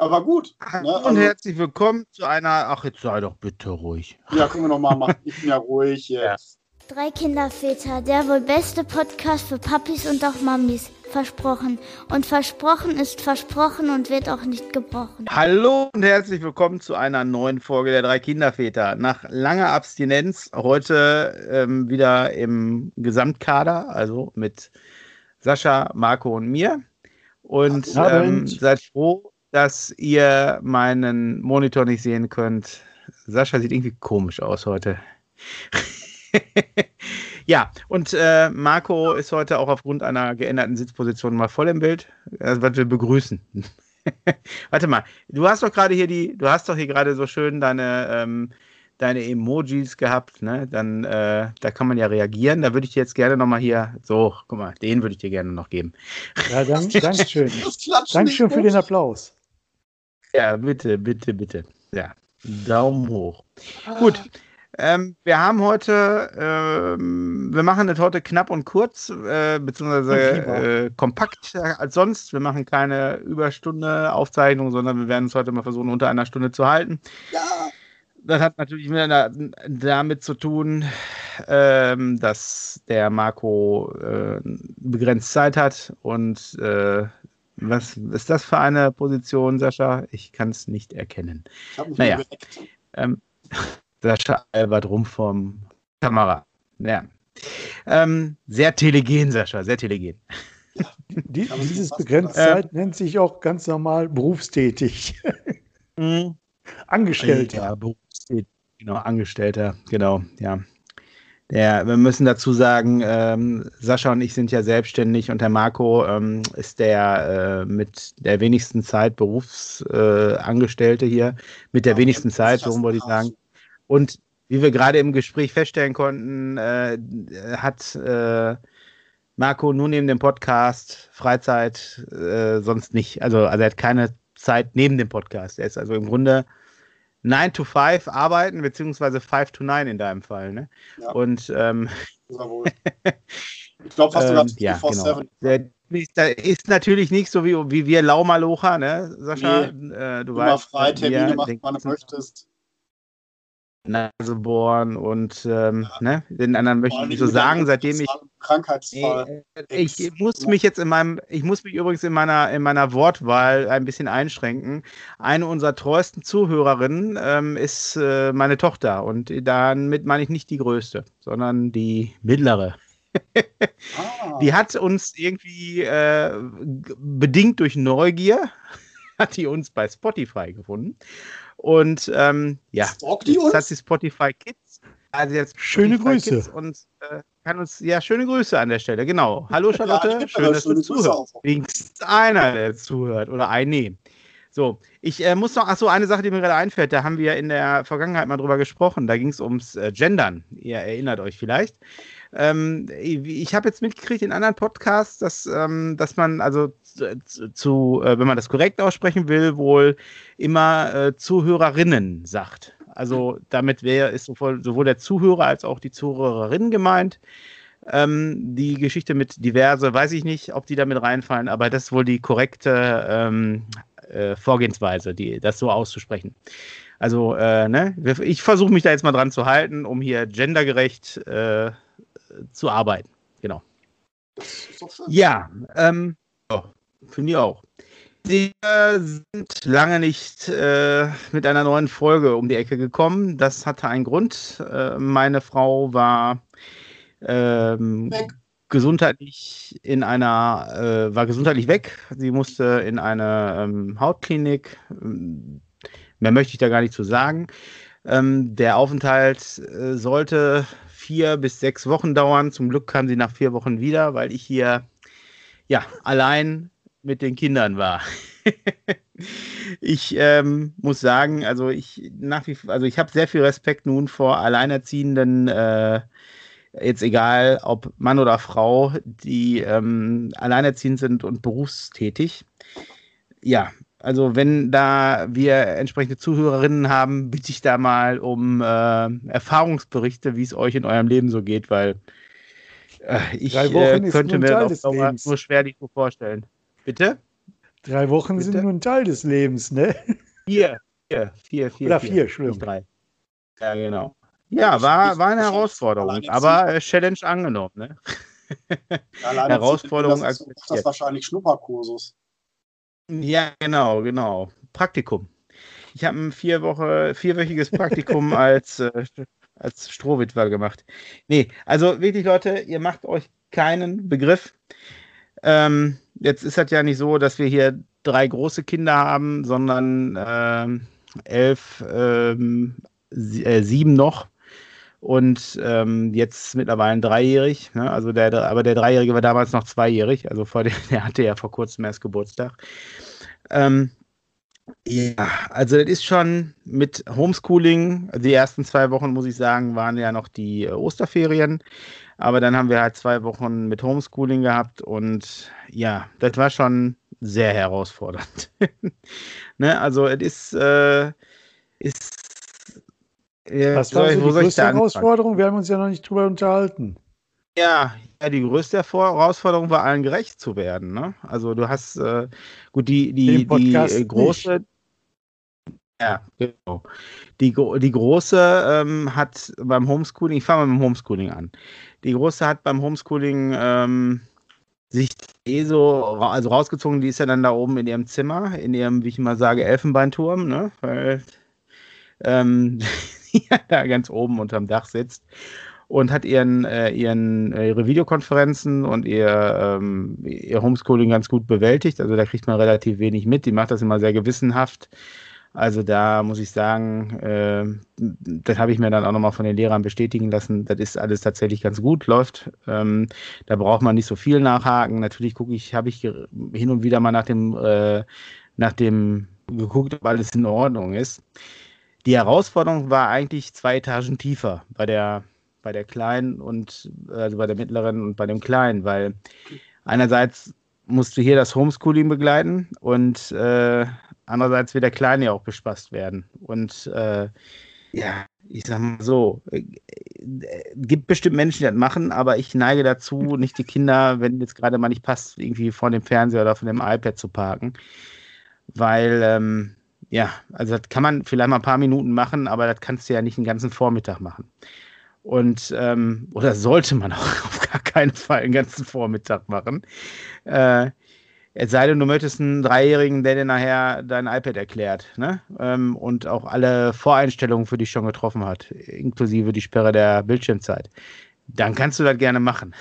Aber gut. Ne? Und also, herzlich willkommen zu einer. Ach, jetzt sei doch bitte ruhig. Ja, können wir nochmal machen. Ich bin ja ruhig jetzt. Drei Kinderväter, der wohl beste Podcast für Papis und auch Mamis. Versprochen. Und versprochen ist versprochen und wird auch nicht gebrochen. Hallo und herzlich willkommen zu einer neuen Folge der drei Kinderväter. Nach langer Abstinenz heute ähm, wieder im Gesamtkader, also mit Sascha, Marco und mir. Und ähm, seid froh, dass ihr meinen Monitor nicht sehen könnt. Sascha sieht irgendwie komisch aus heute. ja, und äh, Marco ist heute auch aufgrund einer geänderten Sitzposition mal voll im Bild, also, was wir begrüßen. Warte mal, du hast doch gerade hier die, du hast doch hier gerade so schön deine, ähm, deine Emojis gehabt, ne? Dann, äh, da kann man ja reagieren. Da würde ich dir jetzt gerne nochmal hier, so, guck mal, den würde ich dir gerne noch geben. Ja, dank, danke schön. Dankeschön für den Applaus. Ja, bitte, bitte, bitte. Ja, Daumen hoch. Ah. Gut. Ähm, wir haben heute, ähm, wir machen das heute knapp und kurz, äh, beziehungsweise äh, kompakt als sonst. Wir machen keine Überstunde Aufzeichnung, sondern wir werden es heute mal versuchen, unter einer Stunde zu halten. Ja. Das hat natürlich damit zu tun, ähm, dass der Marco äh, begrenzt Zeit hat und äh, was ist das für eine Position, Sascha? Ich kann es nicht erkennen. Naja. Ähm, Sascha albert rum vom Kamera. Ja. Ähm, sehr telegen, Sascha, sehr telegen. Ja, die, dieses Begrenztzeit ähm, nennt sich auch ganz normal berufstätig. Mhm. Angestellter. Ja, berufstätig, genau, Angestellter, genau, ja. Ja, wir müssen dazu sagen, ähm, Sascha und ich sind ja selbstständig und der Marco ähm, ist der äh, mit der wenigsten Zeit Berufsangestellte äh, hier, mit der ja, wenigsten Zeit, so wollte ich sagen. Und wie wir gerade im Gespräch feststellen konnten, äh, hat äh, Marco nur neben dem Podcast Freizeit äh, sonst nicht. Also, also er hat keine Zeit neben dem Podcast. Er ist also im Grunde 9 to 5 arbeiten, beziehungsweise 5 to 9 in deinem Fall. Ne? Ja. Und ähm, ich glaube fast sogar ähm, ja, genau. Der ist natürlich nicht so wie, wie wir Laumalocher, ne, Sascha? Nee, äh, du weißt, frei Termine machen, wann du möchtest. Nase bohren und ähm, ja. ne, den anderen möchte ich nicht so sagen, seitdem ich Krankheitsfall. Äh, ich muss mich jetzt in meinem, ich muss mich übrigens in meiner in meiner Wortwahl ein bisschen einschränken. Eine unserer treuesten Zuhörerinnen ähm, ist äh, meine Tochter und damit meine ich nicht die größte, sondern die mittlere. ah. Die hat uns irgendwie äh, bedingt durch Neugier hat die uns bei Spotify gefunden und ähm, ja, die jetzt hat sie Spotify Kids. Also jetzt schöne Spotify Grüße. Kids und äh, kann uns, ja, schöne Grüße an der Stelle, genau. Hallo Charlotte, ja, schön, dass du zuhörst. Wenigstens einer, der zuhört oder ein, nee. So, ich äh, muss noch, ach so, eine Sache, die mir gerade einfällt, da haben wir in der Vergangenheit mal drüber gesprochen, da ging es ums äh, Gendern, ihr erinnert euch vielleicht. Ähm, ich habe jetzt mitgekriegt in anderen Podcasts, dass, ähm, dass man also zu, äh, wenn man das korrekt aussprechen will, wohl immer äh, Zuhörerinnen sagt. Also damit wäre ist sowohl, sowohl der Zuhörer als auch die Zuhörerin gemeint. Ähm, die Geschichte mit diverse, weiß ich nicht, ob die damit reinfallen, aber das ist wohl die korrekte ähm, äh, Vorgehensweise, die, das so auszusprechen. Also, äh, ne, ich versuche mich da jetzt mal dran zu halten, um hier gendergerecht äh, zu arbeiten. Genau. Ja, ähm, Finde ich auch. Wir sind lange nicht äh, mit einer neuen Folge um die Ecke gekommen. Das hatte einen Grund. Äh, meine Frau war ähm, gesundheitlich in einer, äh, war gesundheitlich weg. Sie musste in eine ähm, Hautklinik. Mehr möchte ich da gar nicht zu sagen. Ähm, der Aufenthalt äh, sollte vier bis sechs Wochen dauern. Zum Glück kam sie nach vier Wochen wieder, weil ich hier ja allein mit den Kindern war. ich ähm, muss sagen, also ich nach wie also ich habe sehr viel Respekt nun vor Alleinerziehenden, äh, jetzt egal ob Mann oder Frau, die ähm, alleinerziehend sind und berufstätig. Ja, also wenn da wir entsprechende Zuhörerinnen haben, bitte ich da mal um äh, Erfahrungsberichte, wie es euch in eurem Leben so geht, weil äh, ich äh, könnte mir das nur schwer nicht so vorstellen. Bitte? Drei Wochen Bitte? sind nur ein Teil des Lebens, ne? Vier, vier, vier, vier. Oder vier, vier Entschuldigung. Drei. Ja, genau. Ja, war, war eine Herausforderung, aber äh, Challenge angenommen, ne? Herausforderung das ist das wahrscheinlich Schnupperkursus. Ja, genau, genau. Praktikum. Ich habe ein vier Woche, vierwöchiges Praktikum als, äh, als Strohwitwer gemacht. Nee, also wirklich, Leute, ihr macht euch keinen Begriff. Ähm, jetzt ist das ja nicht so, dass wir hier drei große Kinder haben, sondern äh, elf, ähm, äh, sieben noch und ähm, jetzt mittlerweile dreijährig. Ne? Also der, aber der Dreijährige war damals noch zweijährig, also vor der, der hatte ja vor kurzem erst Geburtstag. Ähm, ja, also das ist schon mit Homeschooling, also die ersten zwei Wochen, muss ich sagen, waren ja noch die äh, Osterferien. Aber dann haben wir halt zwei Wochen mit Homeschooling gehabt und ja, das war schon sehr herausfordernd. ne? Also es ist, äh, ist ja, Was war so die größte Herausforderung? Wir haben uns ja noch nicht drüber unterhalten. Ja, ja, die größte Herausforderung war, allen gerecht zu werden. Ne? Also du hast, äh, gut, die, die, die äh, große, nicht. Ja, genau. Die, die große ähm, hat beim Homeschooling, ich fange mal mit dem Homeschooling an. Die große hat beim Homeschooling ähm, sich eh so also rausgezogen, die ist ja dann da oben in ihrem Zimmer, in ihrem, wie ich mal sage, Elfenbeinturm, ne? Weil ähm, ja, da ganz oben unterm Dach sitzt und hat ihren, äh, ihren, äh, ihre Videokonferenzen und ihr, ähm, ihr Homeschooling ganz gut bewältigt. Also da kriegt man relativ wenig mit. Die macht das immer sehr gewissenhaft. Also da muss ich sagen, äh, das habe ich mir dann auch nochmal von den Lehrern bestätigen lassen. Das ist alles tatsächlich ganz gut, läuft. Ähm, da braucht man nicht so viel nachhaken. Natürlich gucke ich, habe ich hin und wieder mal nach dem, äh, nach dem geguckt, ob alles in Ordnung ist. Die Herausforderung war eigentlich zwei Etagen tiefer bei der bei der Kleinen und also bei der Mittleren und bei dem Kleinen, weil einerseits musst du hier das Homeschooling begleiten und äh, andererseits wird der Kleine ja auch bespaßt werden. Und äh, ja, ich sag mal so, äh, gibt bestimmt Menschen, die das machen, aber ich neige dazu, nicht die Kinder, wenn jetzt gerade mal nicht passt, irgendwie vor dem Fernseher oder von dem iPad zu parken. Weil, ähm, ja, also das kann man vielleicht mal ein paar Minuten machen, aber das kannst du ja nicht den ganzen Vormittag machen. Und ähm, oder sollte man auch auf gar keinen Fall den ganzen Vormittag machen. Äh, es sei denn, du möchtest einen Dreijährigen, der dir nachher dein iPad erklärt, ne? Ähm, und auch alle Voreinstellungen für dich schon getroffen hat, inklusive die Sperre der Bildschirmzeit. Dann kannst du das gerne machen.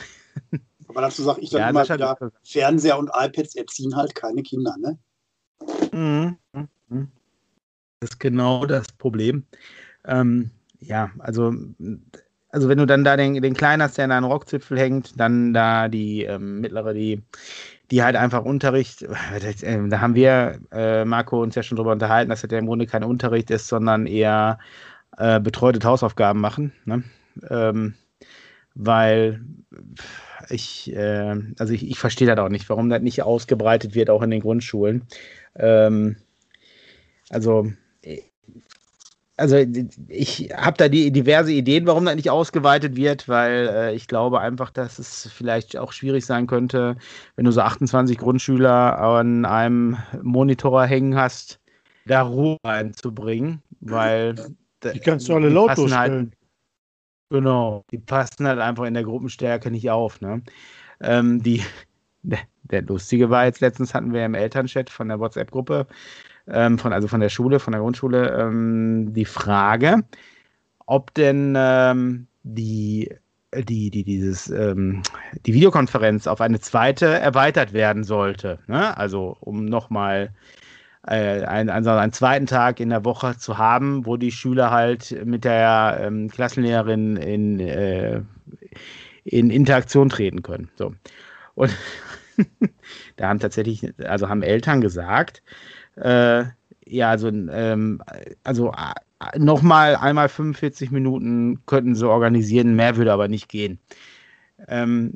Aber dazu sage ich dann ja, immer wieder, Fernseher und iPads erziehen halt keine Kinder, ne? Mhm. mhm. Das ist genau das Problem. Ähm, ja, also also wenn du dann da den, den Kleinen hast, der in einem Rockzipfel hängt, dann da die ähm, mittlere, die, die halt einfach Unterricht, äh, da haben wir, äh, Marco, uns ja schon drüber unterhalten, dass das ja im Grunde kein Unterricht ist, sondern eher äh, betreute Hausaufgaben machen. Ne? Ähm, weil ich, äh, also ich, ich verstehe das auch nicht, warum das nicht ausgebreitet wird, auch in den Grundschulen. Ähm, also also ich habe da die diverse Ideen, warum das nicht ausgeweitet wird, weil äh, ich glaube einfach, dass es vielleicht auch schwierig sein könnte, wenn du so 28 Grundschüler an einem Monitor hängen hast, da Ruhe reinzubringen, weil die kannst du alle laut halt genau, die passen halt einfach in der Gruppenstärke nicht auf. Ne? Ähm, die, der, der lustige war jetzt letztens hatten wir im Elternchat von der WhatsApp-Gruppe ähm, von, also von der Schule, von der Grundschule, ähm, die Frage, ob denn ähm, die, die, die, dieses, ähm, die Videokonferenz auf eine zweite erweitert werden sollte. Ne? Also um nochmal äh, einen, also einen zweiten Tag in der Woche zu haben, wo die Schüler halt mit der ähm, Klassenlehrerin in, äh, in Interaktion treten können. So. Und da haben tatsächlich, also haben Eltern gesagt, äh, ja, also, ähm, also äh, nochmal einmal 45 Minuten könnten sie organisieren, mehr würde aber nicht gehen. Ähm,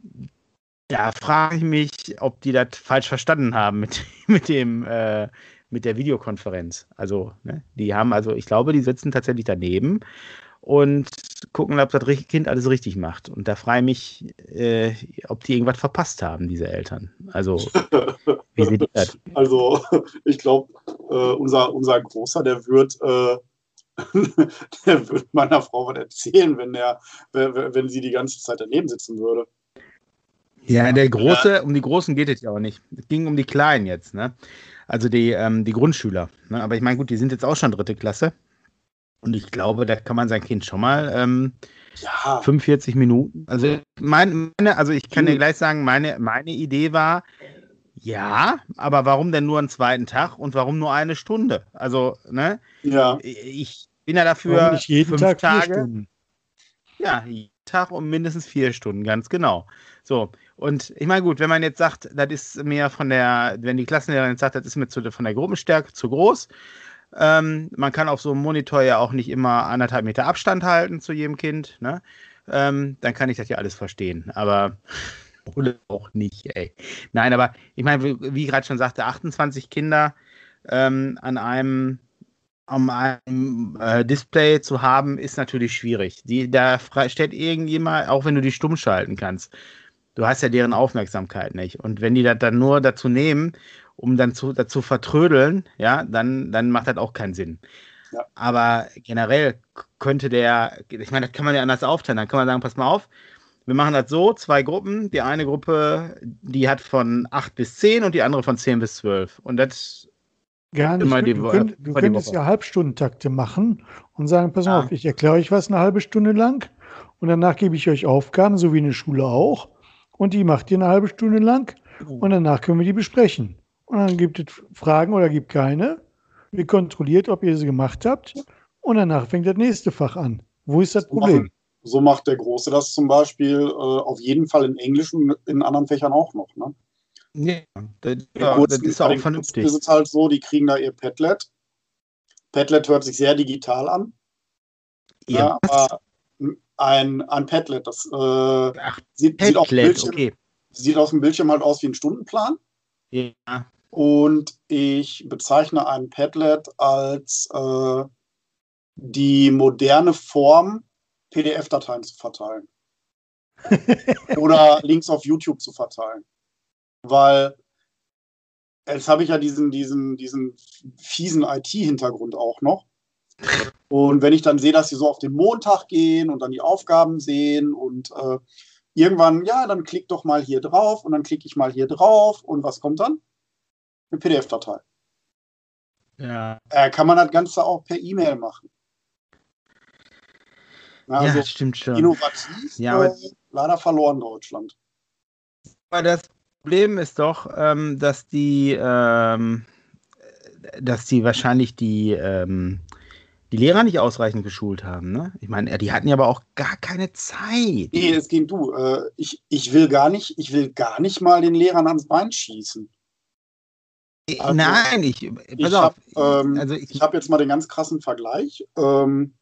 da frage ich mich, ob die das falsch verstanden haben mit, mit dem äh, mit der Videokonferenz. Also, ne, die haben also, ich glaube, die sitzen tatsächlich daneben und gucken, ob das Kind alles richtig macht. Und da frage ich mich, äh, ob die irgendwas verpasst haben, diese Eltern. Also, wie sieht das? Also, ich glaube, äh, unser, unser Großer, der wird, äh, der wird meiner Frau was erzählen, wenn, der, wenn sie die ganze Zeit daneben sitzen würde. Ja, der Große, ja. um die Großen geht es ja auch nicht. Es ging um die Kleinen jetzt, ne? Also die, ähm, die Grundschüler. Ne? Aber ich meine, gut, die sind jetzt auch schon dritte Klasse. Und ich glaube, da kann man sein Kind schon mal ähm, ja. 45 Minuten. Also meine, also ich kann dir gleich sagen, meine, meine Idee war, ja, aber warum denn nur einen zweiten Tag und warum nur eine Stunde? Also, ne? Ja. Ich bin ja dafür warum nicht jeden Tag Tage. Vier Stunden? Ja, jeden Tag um mindestens vier Stunden, ganz genau. So, und ich meine, gut, wenn man jetzt sagt, das ist mir von der, wenn die Klassenlehrerin sagt, das ist mir zu, von der Gruppenstärke zu groß, ähm, man kann auf so einem Monitor ja auch nicht immer anderthalb Meter Abstand halten zu jedem Kind, ne? Ähm, dann kann ich das ja alles verstehen. Aber auch nicht, ey. Nein, aber ich meine, wie, ich gerade schon sagte, 28 Kinder ähm, an einem um einem äh, Display zu haben, ist natürlich schwierig. Die, da stellt irgendjemand, auch wenn du die stumm schalten kannst, du hast ja deren Aufmerksamkeit nicht. Und wenn die das dann nur dazu nehmen, um dann zu, dazu vertrödeln, ja, dann, dann macht das auch keinen Sinn. Ja. Aber generell könnte der, ich meine, das kann man ja anders aufteilen. Dann kann man sagen, pass mal auf, wir machen das so, zwei Gruppen. Die eine Gruppe, die hat von 8 bis 10 und die andere von 10 bis 12. Und das Gar nicht. Du, du, könnt, du könntest ja Halbstundentakte machen und sagen, pass ja. auf, ich erkläre euch was eine halbe Stunde lang und danach gebe ich euch Aufgaben, so wie eine Schule auch. Und die macht ihr eine halbe Stunde lang oh. und danach können wir die besprechen. Und dann gibt es Fragen oder gibt keine. Wir kontrolliert, ob ihr sie gemacht habt. Und danach fängt das nächste Fach an. Wo ist das so Problem? Machen, so macht der Große das zum Beispiel äh, auf jeden Fall in Englisch und in anderen Fächern auch noch. Ne? Ja, das, ja, kurzen, das ist auch vernünftig. ist es halt so, die kriegen da ihr Padlet. Padlet hört sich sehr digital an. Ja, ja aber ein, ein Padlet, das äh, Ach, sieht, Padlet, sieht, auf Bildschirm, okay. sieht auf dem Bildschirm halt aus wie ein Stundenplan. Ja. Und ich bezeichne ein Padlet als äh, die moderne Form, PDF-Dateien zu verteilen. Oder Links auf YouTube zu verteilen. Weil jetzt habe ich ja diesen, diesen, diesen fiesen IT-Hintergrund auch noch. Und wenn ich dann sehe, dass sie so auf den Montag gehen und dann die Aufgaben sehen und äh, irgendwann, ja, dann klick doch mal hier drauf und dann klicke ich mal hier drauf und was kommt dann? Eine PDF-Datei. Ja. Äh, kann man das Ganze auch per E-Mail machen. Also ja, stimmt schon. Innovativ, ja, äh, leider verloren Deutschland. Aber das Problem ist doch, ähm, dass die, ähm, dass die wahrscheinlich die, ähm, die Lehrer nicht ausreichend geschult haben. Ne? Ich meine, die hatten ja aber auch gar keine Zeit. Nee, es ging du. Äh, ich, ich will gar nicht, ich will gar nicht mal den Lehrern ans Bein schießen. Äh, also, Nein, ich, ich habe ähm, also ich, ich hab jetzt mal den ganz krassen Vergleich. Ähm,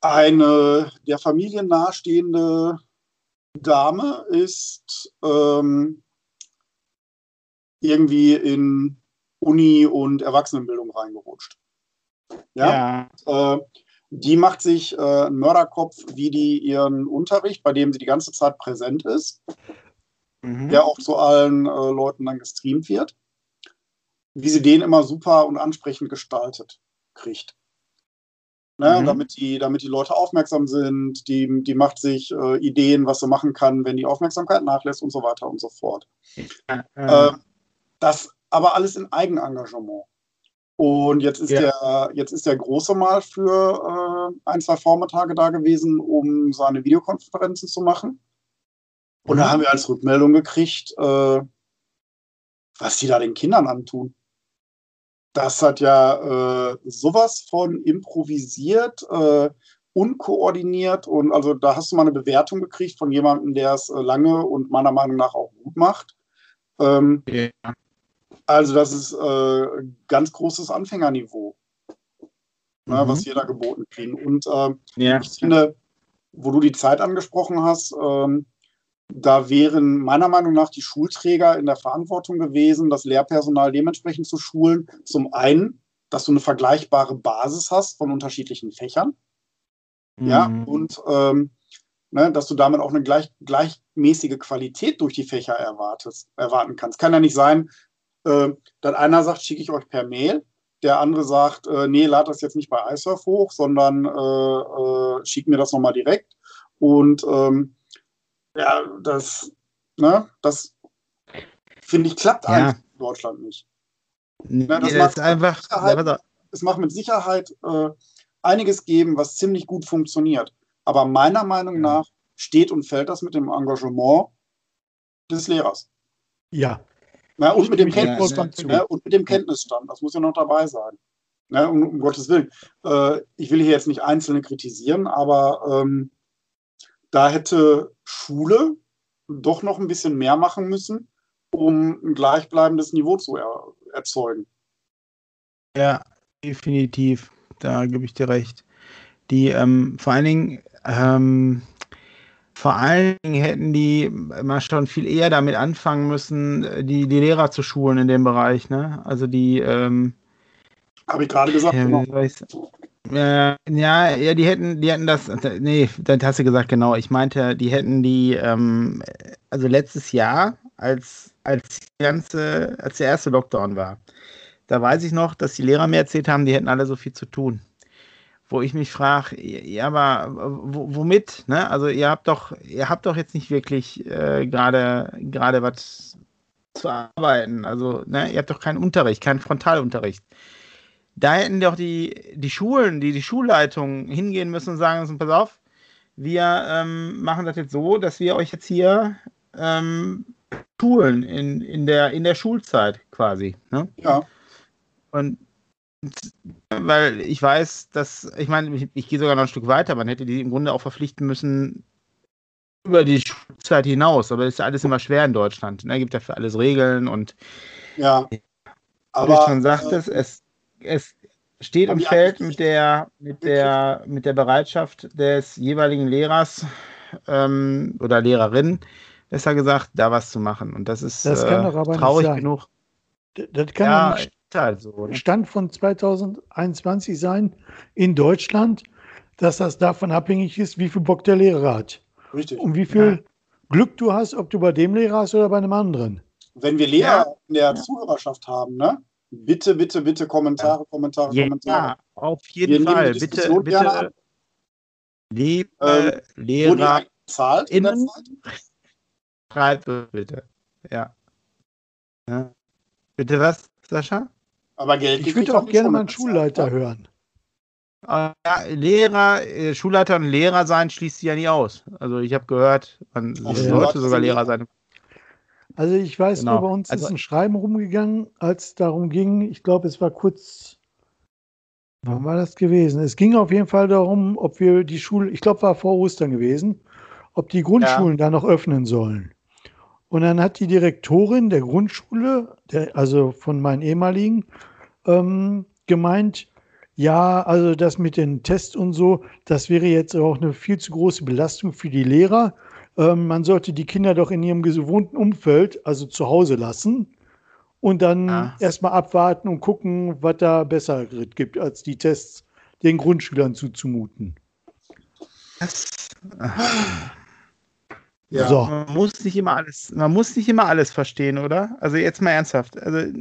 eine der Familie nahestehende Dame ist ähm, irgendwie in Uni und Erwachsenenbildung reingerutscht. Ja. ja. Äh, die macht sich äh, einen Mörderkopf, wie die ihren Unterricht, bei dem sie die ganze Zeit präsent ist, mhm. der auch zu allen äh, Leuten dann gestreamt wird, wie sie den immer super und ansprechend gestaltet kriegt. Ne, mhm. damit, die, damit die Leute aufmerksam sind, die, die macht sich äh, Ideen, was sie machen kann, wenn die Aufmerksamkeit nachlässt und so weiter und so fort. Äh, das aber alles in Eigenengagement. Und jetzt ist, ja. der, jetzt ist der Große mal für äh, ein, zwei Vormittage da gewesen, um seine Videokonferenzen zu machen. Und mhm. da haben wir als Rückmeldung gekriegt, äh, was die da den Kindern antun. Das hat ja äh, sowas von improvisiert, äh, unkoordiniert und also da hast du mal eine Bewertung gekriegt von jemandem, der es äh, lange und meiner Meinung nach auch gut macht. Ähm, ja. Also das ist äh, ganz großes Anfängerniveau, ne, mhm. ne, was wir da geboten kriegen. Und äh, ja. ich finde, wo du die Zeit angesprochen hast, ähm, da wären meiner Meinung nach die Schulträger in der Verantwortung gewesen, das Lehrpersonal dementsprechend zu schulen. Zum einen, dass du eine vergleichbare Basis hast von unterschiedlichen Fächern. Mhm. Ja, und ähm, ne, dass du damit auch eine gleich, gleichmäßige Qualität durch die Fächer erwartest, erwarten kannst. Kann ja nicht sein, äh, dass einer sagt, schicke ich euch per Mail, der andere sagt, äh, nee, lad das jetzt nicht bei iSurf hoch, sondern äh, äh, schick mir das nochmal direkt. Und ähm, ja, das, ne, das finde ich, klappt ja. einfach in Deutschland nicht. Ne, das, nee, macht das einfach, es macht mit Sicherheit äh, einiges geben, was ziemlich gut funktioniert. Aber meiner Meinung nach steht und fällt das mit dem Engagement des Lehrers. Ja. Na, und, mit dem Kenntnisstand, ja, ne, und mit dem Kenntnisstand, das muss ja noch dabei sein. Ne, um, um, Gottes Willen. Äh, ich will hier jetzt nicht Einzelne kritisieren, aber ähm, da hätte Schule doch noch ein bisschen mehr machen müssen, um ein gleichbleibendes Niveau zu er erzeugen. Ja, definitiv. Da gebe ich dir recht. Die ähm, vor allen Dingen, ähm, vor allen Dingen hätten die mal schon viel eher damit anfangen müssen, die, die Lehrer zu schulen in dem Bereich, ne? Also die ähm, habe ich gerade gesagt, ja, genau. Äh, ja, ja, die hätten, die hätten das, nee, dann hast du gesagt, genau. Ich meinte, die hätten die, ähm, also letztes Jahr, als, als ganze, als der erste Lockdown war, da weiß ich noch, dass die Lehrer mir erzählt haben, die hätten alle so viel zu tun. Wo ich mich frage, ja, aber womit? Ne? Also ihr habt doch, ihr habt doch jetzt nicht wirklich äh, gerade gerade was zu arbeiten. Also, ne, ihr habt doch keinen Unterricht, keinen Frontalunterricht da hätten doch die, die Schulen, die, die Schulleitungen hingehen müssen und sagen müssen, pass auf, wir ähm, machen das jetzt so, dass wir euch jetzt hier ähm, schulen in, in, der, in der Schulzeit quasi. Ne? Ja. Und weil ich weiß, dass, ich meine, ich, ich gehe sogar noch ein Stück weiter, man hätte die im Grunde auch verpflichten müssen über die Schulzeit hinaus, aber das ist ja alles immer schwer in Deutschland. Ne? Gibt ja für alles Regeln und ja. Aber, wie du schon sagtest, äh, es es steht und fällt mit der, mit, der, mit der Bereitschaft des jeweiligen Lehrers ähm, oder Lehrerin, besser gesagt, da was zu machen. Und das ist das kann äh, traurig nicht sein. genug. Das kann ja nicht halt so, ne? Stand von 2021 sein in Deutschland, dass das davon abhängig ist, wie viel Bock der Lehrer hat. Richtig. Und wie viel ja. Glück du hast, ob du bei dem Lehrer hast oder bei einem anderen. Wenn wir Lehrer ja. in der Zuhörerschaft haben, ne? Bitte, bitte, bitte Kommentare, Kommentare, ja, Kommentare. auf jeden Wir Fall. Bitte, bitte. Liebe ähm, Lehrer, zahlt innen, schreibt bitte. Ja. ja. Bitte was, Sascha? Aber Geld Ich würde auch gerne mal einen Schulleiter bezahlt, hören. Ja, Lehrer, äh, Schulleiter und Lehrer sein schließt sich ja nie aus. Also ich habe gehört, man sollte sogar Lehrer sein. Also ich weiß genau. nur, bei uns also, ist ein Schreiben rumgegangen, als es darum ging, ich glaube, es war kurz, wann war das gewesen? Es ging auf jeden Fall darum, ob wir die Schule, ich glaube, war vor Ostern gewesen, ob die Grundschulen ja. da noch öffnen sollen. Und dann hat die Direktorin der Grundschule, der, also von meinen ehemaligen, ähm, gemeint, ja, also das mit den Tests und so, das wäre jetzt auch eine viel zu große Belastung für die Lehrer ähm, man sollte die Kinder doch in ihrem gewohnten Umfeld, also zu Hause lassen und dann ah. erstmal abwarten und gucken, was da besser gibt, als die Tests den Grundschülern zuzumuten. Das, ja, so. man muss nicht immer alles, man muss nicht immer alles verstehen, oder? Also jetzt mal ernsthaft. Also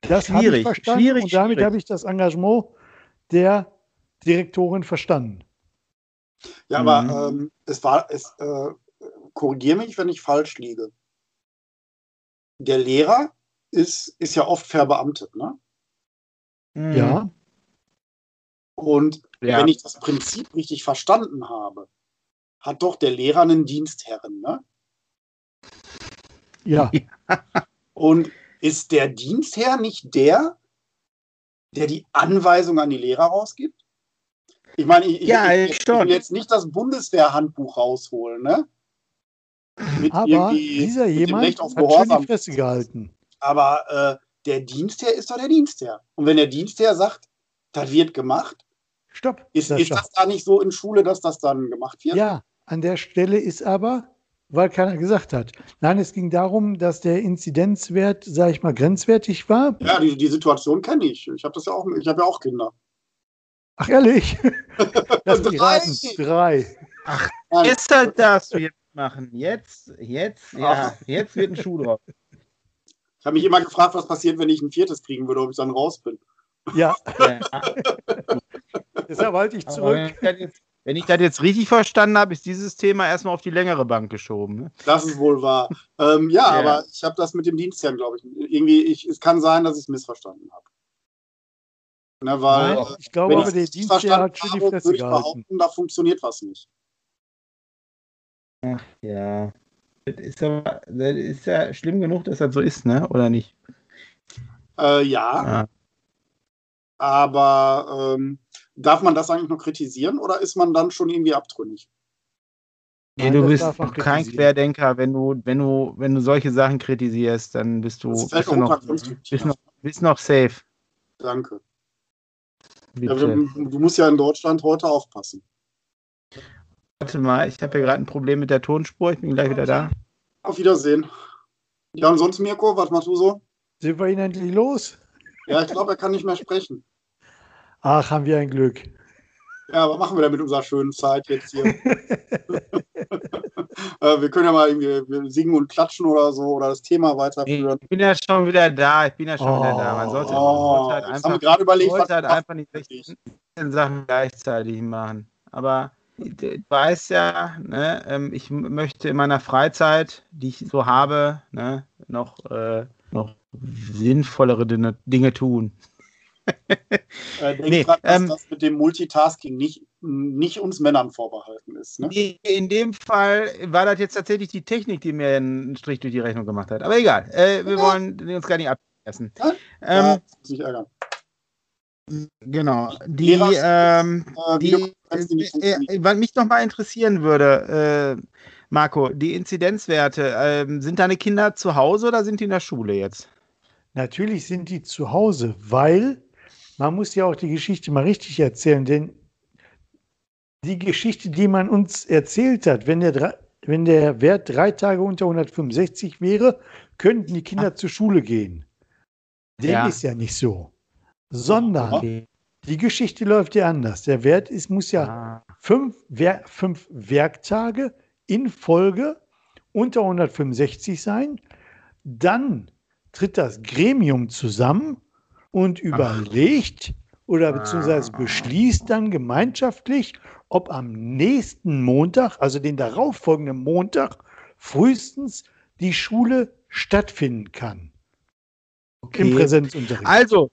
das schwierig, ich verstanden schwierig, und damit habe ich das Engagement der Direktorin verstanden. Ja, mhm. aber ähm, es war, es, äh, korrigiere mich, wenn ich falsch liege. Der Lehrer ist, ist ja oft verbeamtet, ne? Mhm. Ja. Und ja. wenn ich das Prinzip richtig verstanden habe, hat doch der Lehrer einen Dienstherren, ne? Ja. Und ist der Dienstherr nicht der, der die Anweisung an die Lehrer rausgibt? Ich meine, ich, ja, ich, ich, ich will jetzt nicht das Bundeswehrhandbuch rausholen, ne? Mit aber dieser jemand hat schon die Fresse gehalten. Aber äh, der Dienstherr ist doch der Dienstherr. Und wenn der Dienstherr sagt, das wird gemacht, Stopp. Ist, ist das da nicht so in Schule, dass das dann gemacht wird? Ja, an der Stelle ist aber weil keiner gesagt hat. Nein, es ging darum, dass der Inzidenzwert, sage ich mal, grenzwertig war. Ja, die, die Situation kenne ich. Ich habe das ja auch, ich habe ja auch Kinder. Ach ehrlich? Lass raten. Drei. Ach, deshalb darfst du jetzt machen. Jetzt, jetzt, ja, jetzt wird ein Schuh drauf. Ich habe mich immer gefragt, was passiert, wenn ich ein viertes kriegen würde, ob ich dann raus bin. Ja. ja. Deshalb halte ich zurück. Wenn ich das jetzt richtig verstanden habe, ist dieses Thema erstmal auf die längere Bank geschoben. Ne? Das ist wohl wahr. ähm, ja, ja, aber ich habe das mit dem Dienstherrn, glaube ich. Irgendwie, ich, es kann sein, dass ich es missverstanden habe. Ne, weil, Nein, ich glaube, aber der Dienstherr hat schon die Fresse gehalten. Da funktioniert was nicht. Ach ja. Das ist, aber, das ist ja schlimm genug, dass das so ist, ne? Oder nicht? Äh, ja. ja. Aber ähm, darf man das eigentlich noch kritisieren oder ist man dann schon irgendwie abtrünnig? Nee, du bist kein Querdenker, wenn du, wenn du, wenn du solche Sachen kritisierst, dann bist du, bist du, noch, bist noch, bist noch safe. Danke. Ja, du, du musst ja in Deutschland heute aufpassen. Warte mal, ich habe hier gerade ein Problem mit der Tonspur. Ich bin gleich wieder da. Auf Wiedersehen. Ja, und sonst, Mirko, was machst du so? Sind wir ihn endlich los? Ja, ich glaube, er kann nicht mehr sprechen. Ach, haben wir ein Glück. Ja, was machen wir denn mit unserer schönen Zeit jetzt hier? Äh, wir können ja mal irgendwie singen und klatschen oder so oder das Thema weiterführen. Ich bin ja schon wieder da. Ich bin ja schon oh, wieder da. Man sollte, oh, sollte halt einfach, gerade überlegt, sollte halt einfach nicht 16 Sachen gleichzeitig machen. Aber du weißt ja, ne, ähm, ich möchte in meiner Freizeit, die ich so habe, ne, noch, äh, noch sinnvollere Dinge, Dinge tun. Äh, nee, grad, dass ähm, das mit dem Multitasking nicht, nicht uns Männern vorbehalten ist. Ne? In dem Fall war das jetzt tatsächlich die Technik, die mir einen Strich durch die Rechnung gemacht hat. Aber egal, äh, wir wollen uns gar nicht ablassen. Ja? Ähm, ja, nicht ärgern. Genau. Die, ähm, äh, die, äh, äh, was mich noch mal interessieren würde, äh, Marco, die Inzidenzwerte, ähm, sind deine Kinder zu Hause oder sind die in der Schule jetzt? Natürlich sind die zu Hause, weil man muss ja auch die Geschichte mal richtig erzählen, denn die Geschichte, die man uns erzählt hat, wenn der, wenn der Wert drei Tage unter 165 wäre, könnten die Kinder Ach. zur Schule gehen. Dem ja. ist ja nicht so sondern okay. die Geschichte läuft ja anders. Der Wert ist, muss ja ah. fünf, Wer fünf Werktage in Folge unter 165 sein. Dann tritt das Gremium zusammen und überlegt oder beziehungsweise beschließt dann gemeinschaftlich, ob am nächsten Montag, also den darauffolgenden Montag, frühestens die Schule stattfinden kann. Okay. Im Präsenzunterricht. Also,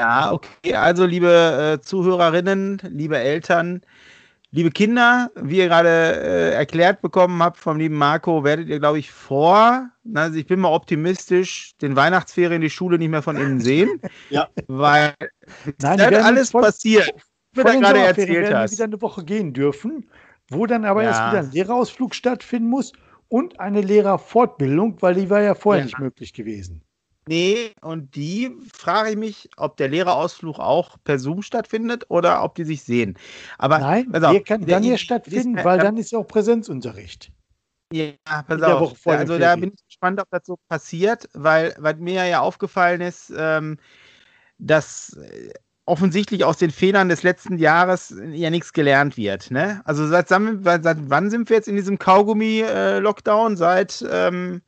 ja, okay. Also, liebe äh, Zuhörerinnen, liebe Eltern, liebe Kinder, wie ihr gerade äh, erklärt bekommen habt vom lieben Marco, werdet ihr, glaube ich, vor, also ich bin mal optimistisch, den Weihnachtsferien die Schule nicht mehr von innen sehen. ja. Weil Nein, das alles voll, passiert, wie du gerade erzählt werden hast. wieder eine Woche gehen dürfen, wo dann aber ja. erst wieder ein Lehrerausflug stattfinden muss und eine Lehrerfortbildung, weil die war ja vorher ja. nicht möglich gewesen. Nee, und die frage ich mich, ob der Lehrerausflug auch per Zoom stattfindet oder ob die sich sehen. Aber Nein, also, der kann dann ja stattfinden, ist, weil dann ist ja auch Präsenzunterricht. Ja, pass auf. Also da bin ich gespannt, ob das so passiert, weil, weil mir ja aufgefallen ist, ähm, dass äh, offensichtlich aus den Fehlern des letzten Jahres ja nichts gelernt wird. Ne? Also seit, seit wann sind wir jetzt in diesem Kaugummi-Lockdown? Äh, seit ähm,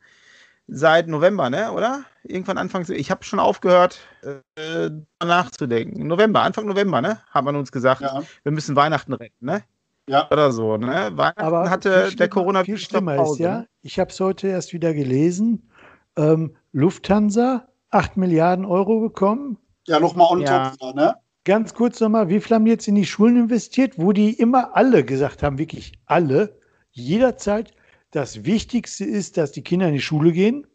seit November, ne? Oder? Irgendwann Anfang. Ich habe schon aufgehört, äh, nachzudenken. November, Anfang November, ne? Hat man uns gesagt, ja. wir müssen Weihnachten retten, ne? Ja. Oder so, ne? Weihnachten Aber hatte der Corona viel schlimmer Pause, ist ja. Ne? Ich habe es heute erst wieder gelesen. Ähm, Lufthansa 8 Milliarden Euro bekommen. Ja, nochmal on ja. top, ne? Ganz kurz nochmal, wie viel haben jetzt in die Schulen investiert, wo die immer alle gesagt haben, wirklich alle, jederzeit das Wichtigste ist, dass die Kinder in die Schule gehen.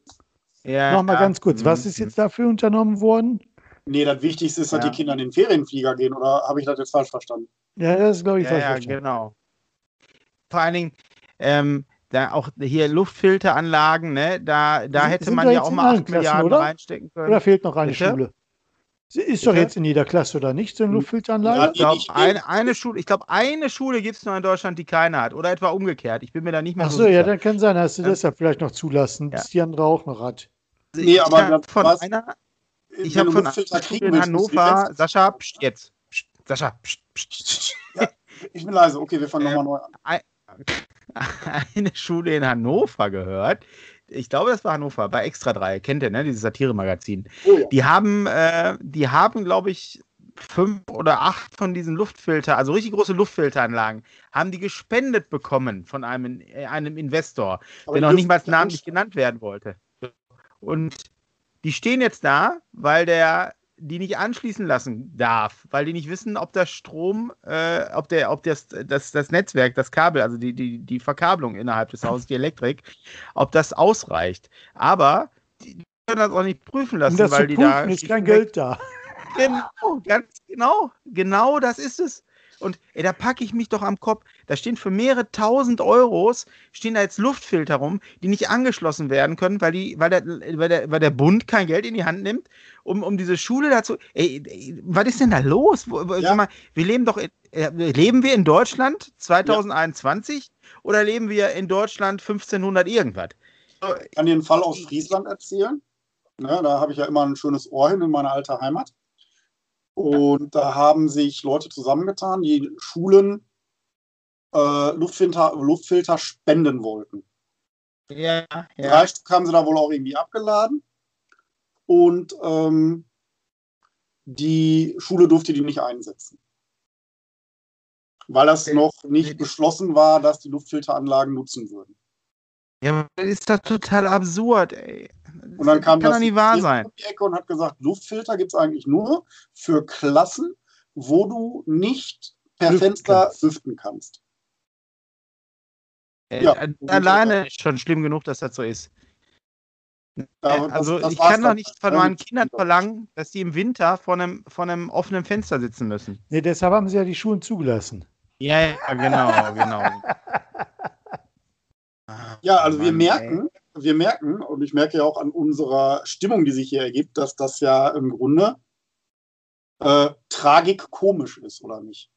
Ja, Nochmal ja. ganz kurz, was ist jetzt dafür unternommen worden? Nee, das Wichtigste ist, dass ja. die Kinder in den Ferienflieger gehen, oder habe ich das jetzt falsch verstanden? Ja, das ist, glaube ich, ja, falsch ja, verstanden. genau. Vor allen Dingen, ähm, da auch hier Luftfilteranlagen, ne, da, da sind, hätte sind man ja auch mal 8 Milliarden oder? reinstecken können. Oder fehlt noch eine Bitte? Schule? Ist doch jetzt in jeder Klasse oder nicht so eine hm. Luftfilteranlage? Ja, ich glaube, eine, eine, Schule, glaub, eine Schule gibt es noch in Deutschland, die keine hat. Oder etwa umgekehrt. Ich bin mir da nicht mehr Ach so. Achso, ja, dann kann sein, dass du ja. deshalb vielleicht noch zulassen, ja. dass die andere auch noch hat. Also nee, aber von was, einer, ich habe von in Hannover, Sascha, pst, jetzt. Pst, Sascha, pst, pst. Ja, ich bin leise. Okay, wir fangen ähm, nochmal neu an. Eine Schule in Hannover gehört, ich glaube, das war Hannover, bei Extra 3, kennt ihr, ne, dieses Satire-Magazin. Oh, ja. Die haben, äh, die haben, glaube ich, fünf oder acht von diesen Luftfilter, also richtig große Luftfilteranlagen, haben die gespendet bekommen von einem, äh, einem Investor, Aber der noch nicht mal namentlich genannt werden wollte. Und die stehen jetzt da, weil der die nicht anschließen lassen darf, weil die nicht wissen, ob der Strom, äh, ob der, ob das, das, das Netzwerk, das Kabel, also die, die, die Verkabelung innerhalb des Hauses, die Elektrik, ob das ausreicht. Aber die können das auch nicht prüfen lassen, um weil die da. ist kein Geld da. Genau, ganz genau, genau das ist es. Und ey, da packe ich mich doch am Kopf. Da stehen für mehrere tausend Euros, stehen da jetzt Luftfilter rum, die nicht angeschlossen werden können, weil, die, weil, der, weil, der, weil der Bund kein Geld in die Hand nimmt, um, um diese Schule dazu. Ey, ey was ist denn da los? Ja. Mal, wir leben doch. In, äh, leben wir in Deutschland 2021 ja. oder leben wir in Deutschland 1500 irgendwas? Ich kann dir einen Fall aus Friesland erzählen. Ja, da habe ich ja immer ein schönes Ohr hin in meine alte Heimat. Und da haben sich Leute zusammengetan, die Schulen äh, Luftfilter, Luftfilter spenden wollten. Ja, ja. Drei Stück haben sie da wohl auch irgendwie abgeladen. Und ähm, die Schule durfte die nicht einsetzen. Weil das noch nicht beschlossen war, dass die Luftfilteranlagen nutzen würden. Ja, das ist doch total absurd, ey. Und dann kam kann das doch nicht wahr sein. um die Ecke und hat gesagt, Luftfilter gibt es eigentlich nur für Klassen, wo du nicht per Lüften Fenster kannst. lüften kannst. Äh, ja, alleine ist schon schlimm genug, dass das so ist. Äh, also das ich kann doch nicht von meinen Kindern verlangen, dass sie im Winter vor einem, vor einem offenen Fenster sitzen müssen. Nee, deshalb haben sie ja die Schulen zugelassen. Ja, ja, genau, genau. ja, also Mann, wir merken, ey wir merken, und ich merke ja auch an unserer Stimmung, die sich hier ergibt, dass das ja im Grunde äh, tragikomisch ist, oder nicht?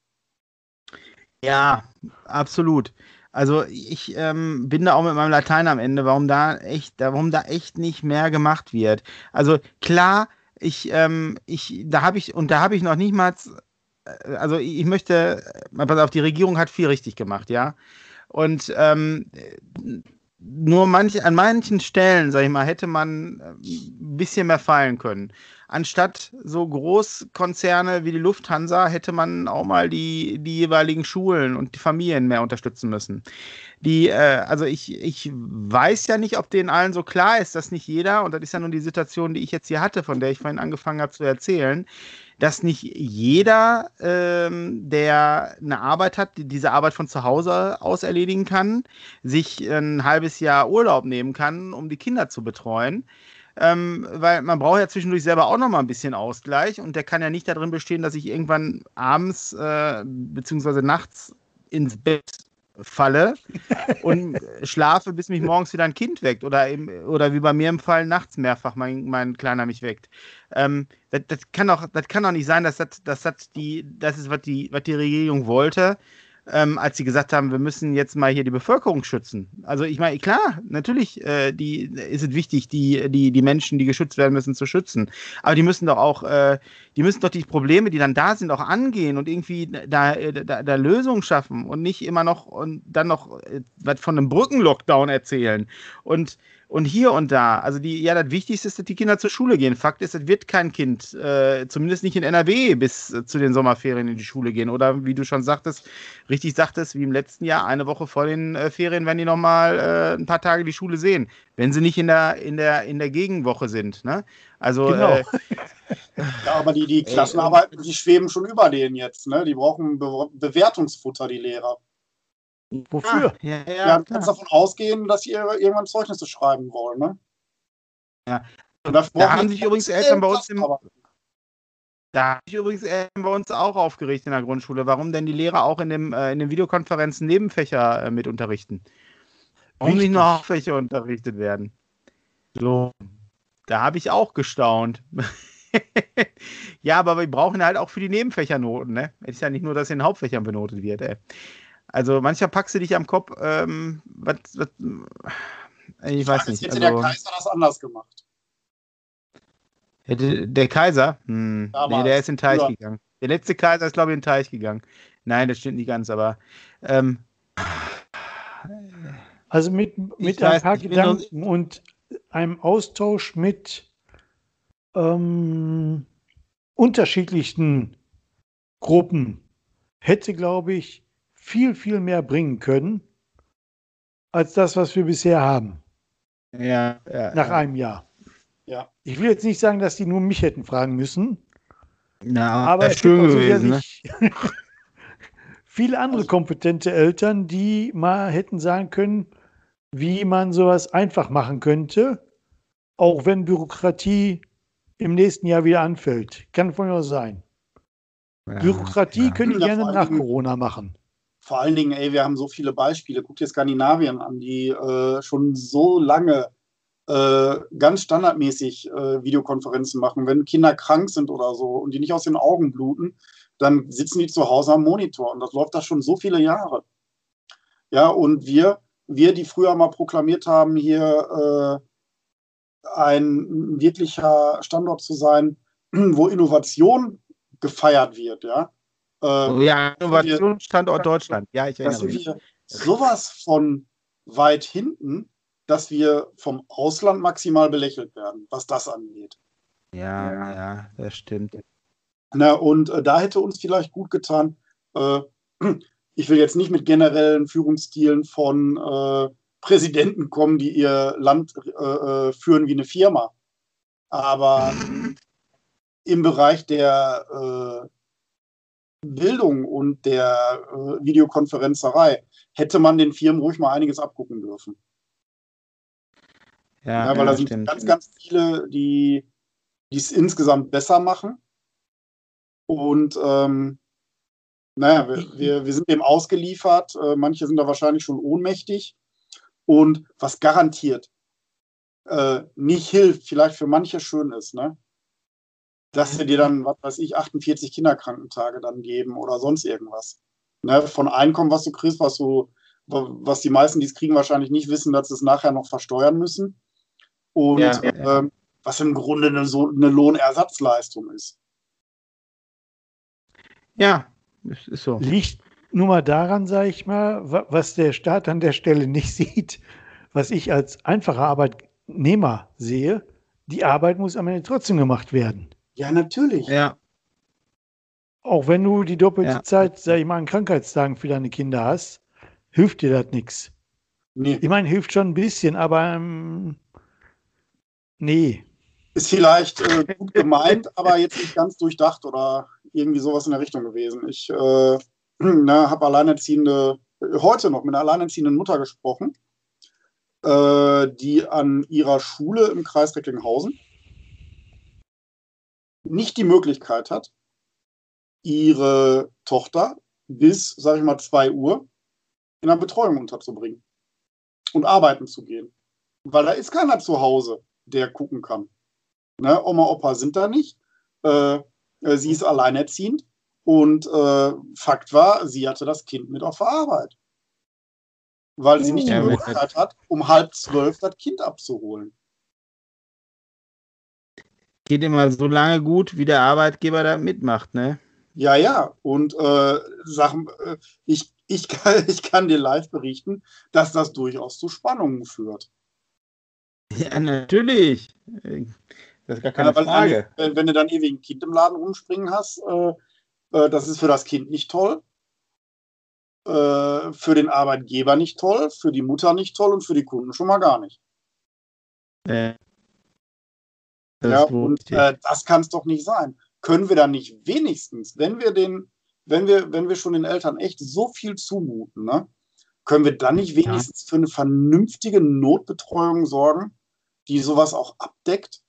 Ja, absolut. Also ich ähm, bin da auch mit meinem Latein am Ende, warum da echt, warum da echt nicht mehr gemacht wird. Also klar, ich, ähm, ich, da habe ich, und da habe ich noch nicht mal, äh, also ich möchte, pass auf, die Regierung hat viel richtig gemacht, ja. Und ähm, nur manch, an manchen Stellen, sag ich mal, hätte man ein äh, bisschen mehr fallen können. Anstatt so Großkonzerne wie die Lufthansa hätte man auch mal die, die jeweiligen Schulen und die Familien mehr unterstützen müssen. Die, äh, also ich, ich weiß ja nicht, ob denen allen so klar ist, dass nicht jeder, und das ist ja nun die Situation, die ich jetzt hier hatte, von der ich vorhin angefangen habe zu erzählen, dass nicht jeder, ähm, der eine Arbeit hat, die diese Arbeit von zu Hause aus erledigen kann, sich ein halbes Jahr Urlaub nehmen kann, um die Kinder zu betreuen. Ähm, weil man braucht ja zwischendurch selber auch noch mal ein bisschen Ausgleich und der kann ja nicht darin bestehen, dass ich irgendwann abends äh, bzw. nachts ins Bett falle und schlafe, bis mich morgens wieder ein Kind weckt oder, im, oder wie bei mir im Fall nachts mehrfach mein, mein Kleiner mich weckt. Ähm, das, das, kann doch, das kann doch nicht sein, dass das, dass das, die, das ist, was die, was die Regierung wollte ähm, als sie gesagt haben, wir müssen jetzt mal hier die Bevölkerung schützen. Also ich meine, klar, natürlich äh, die, ist es wichtig, die, die, die Menschen, die geschützt werden müssen, zu schützen. Aber die müssen doch auch, äh, die müssen doch die Probleme, die dann da sind, auch angehen und irgendwie da, da, da Lösungen schaffen und nicht immer noch und dann noch äh, was von einem Brückenlockdown erzählen. Und und hier und da. Also die, ja, das Wichtigste ist, dass die Kinder zur Schule gehen. Fakt ist, es wird kein Kind, äh, zumindest nicht in NRW, bis äh, zu den Sommerferien in die Schule gehen. Oder wie du schon sagtest, richtig sagtest, wie im letzten Jahr, eine Woche vor den äh, Ferien werden die nochmal äh, ein paar Tage die Schule sehen, wenn sie nicht in der, in der, in der Gegenwoche sind. Ne? Also genau. Äh, ja, aber die, die Klassenarbeiten, die schweben schon über denen jetzt. Ne? Die brauchen Be Bewertungsfutter, die Lehrer. Wofür? Ah, ja, ja, ja kannst davon ausgehen, dass sie irgendwann Zeugnisse schreiben wollen, ne? Ja. Und da haben sich übrigens Eltern bei uns im, da habe ich übrigens Eltern bei uns auch aufgeregt in der Grundschule, warum denn die Lehrer auch in, dem, äh, in den Videokonferenzen Nebenfächer äh, mit unterrichten. Warum Richtig. nicht nur Hauptfächer unterrichtet werden. So, da habe ich auch gestaunt. ja, aber wir brauchen halt auch für die Nebenfächer Noten, ne? Es ist ja nicht nur, dass in den Hauptfächern benotet wird, ey. Also mancher packst du dich am Kopf, ähm, was, was, ich weiß nicht. Hätte also, der Kaiser das anders gemacht? Hätte der Kaiser? Hm, nee, der ist in den Teich ja. gegangen. Der letzte Kaiser ist, glaube ich, in den Teich gegangen. Nein, das stimmt nicht ganz, aber ähm, also mit, mit ein paar Gedanken und einem Austausch mit ähm, unterschiedlichen Gruppen hätte, glaube ich, viel, viel mehr bringen können, als das, was wir bisher haben. Ja, ja Nach ja. einem Jahr. Ja. Ich will jetzt nicht sagen, dass die nur mich hätten fragen müssen. Na, aber es schön gibt gewesen, ne? viele andere kompetente Eltern, die mal hätten sagen können, wie man sowas einfach machen könnte, auch wenn Bürokratie im nächsten Jahr wieder anfällt. Kann von mir sein. Ja, Bürokratie ja. können die gerne nach Corona machen. Vor allen Dingen, ey, wir haben so viele Beispiele. Guck dir Skandinavien an, die äh, schon so lange äh, ganz standardmäßig äh, Videokonferenzen machen. Wenn Kinder krank sind oder so und die nicht aus den Augen bluten, dann sitzen die zu Hause am Monitor. Und das läuft da schon so viele Jahre. Ja, und wir, wir, die früher mal proklamiert haben, hier äh, ein wirklicher Standort zu sein, wo Innovation gefeiert wird, ja. Äh, ja, Innovationsstandort Deutschland. Ja, ich erinnere mich. Wir sowas von weit hinten, dass wir vom Ausland maximal belächelt werden, was das angeht. Ja, ja, ja das stimmt. Na, und äh, da hätte uns vielleicht gut getan, äh, ich will jetzt nicht mit generellen Führungsstilen von äh, Präsidenten kommen, die ihr Land äh, äh, führen wie eine Firma. Aber im Bereich der äh, Bildung und der Videokonferenzerei hätte man den Firmen ruhig mal einiges abgucken dürfen. Ja, ja weil ja, da sind stimmt. ganz, ganz viele, die es insgesamt besser machen und ähm, naja, wir, wir, wir, sind dem ausgeliefert. Äh, manche sind da wahrscheinlich schon ohnmächtig. Und was garantiert äh, nicht hilft, vielleicht für manche schön ist, ne? Dass sie dir dann, was weiß ich, 48 Kinderkrankentage dann geben oder sonst irgendwas. Ne? Von Einkommen, was du kriegst, was du, was die meisten, die es kriegen, wahrscheinlich nicht wissen, dass sie es nachher noch versteuern müssen. Und ja, ja. Äh, was im Grunde eine, so, eine Lohnersatzleistung ist. Ja, ist so. Liegt nur mal daran, sage ich mal, was der Staat an der Stelle nicht sieht, was ich als einfacher Arbeitnehmer sehe, die Arbeit muss am Ende trotzdem gemacht werden. Ja, natürlich. Ja. Auch wenn du die doppelte ja. Zeit, sage ich mal, an Krankheitstagen für deine Kinder hast, hilft dir das nichts. Nee. Ich meine, hilft schon ein bisschen, aber ähm, nee. Ist vielleicht äh, gut gemeint, aber jetzt nicht ganz durchdacht oder irgendwie sowas in der Richtung gewesen. Ich äh, habe alleinerziehende, heute noch mit einer alleinerziehenden Mutter gesprochen, äh, die an ihrer Schule im Kreis Recklinghausen nicht die Möglichkeit hat, ihre Tochter bis, sage ich mal, 2 Uhr in einer Betreuung unterzubringen und arbeiten zu gehen. Weil da ist keiner zu Hause, der gucken kann. Ne? Oma, Opa sind da nicht. Äh, äh, sie ist alleinerziehend und äh, Fakt war, sie hatte das Kind mit auf der Arbeit. Weil sie nicht die Möglichkeit hat, um halb zwölf das Kind abzuholen. Geht immer so lange gut, wie der Arbeitgeber da mitmacht, ne? Ja, ja. Und äh, Sachen, äh, ich, ich, kann, ich kann dir live berichten, dass das durchaus zu Spannungen führt. Ja, natürlich. Das ist gar keine ja, Frage. Wenn, wenn, du dann ewig ein Kind im Laden rumspringen hast, äh, äh, das ist für das Kind nicht toll, äh, für den Arbeitgeber nicht toll, für die Mutter nicht toll und für die Kunden schon mal gar nicht. Äh, ja, und äh, das kann es doch nicht sein. Können wir dann nicht wenigstens, wenn wir den, wenn wir, wenn wir schon den Eltern echt so viel zumuten, ne, können wir dann nicht wenigstens ja. für eine vernünftige Notbetreuung sorgen, die sowas auch abdeckt?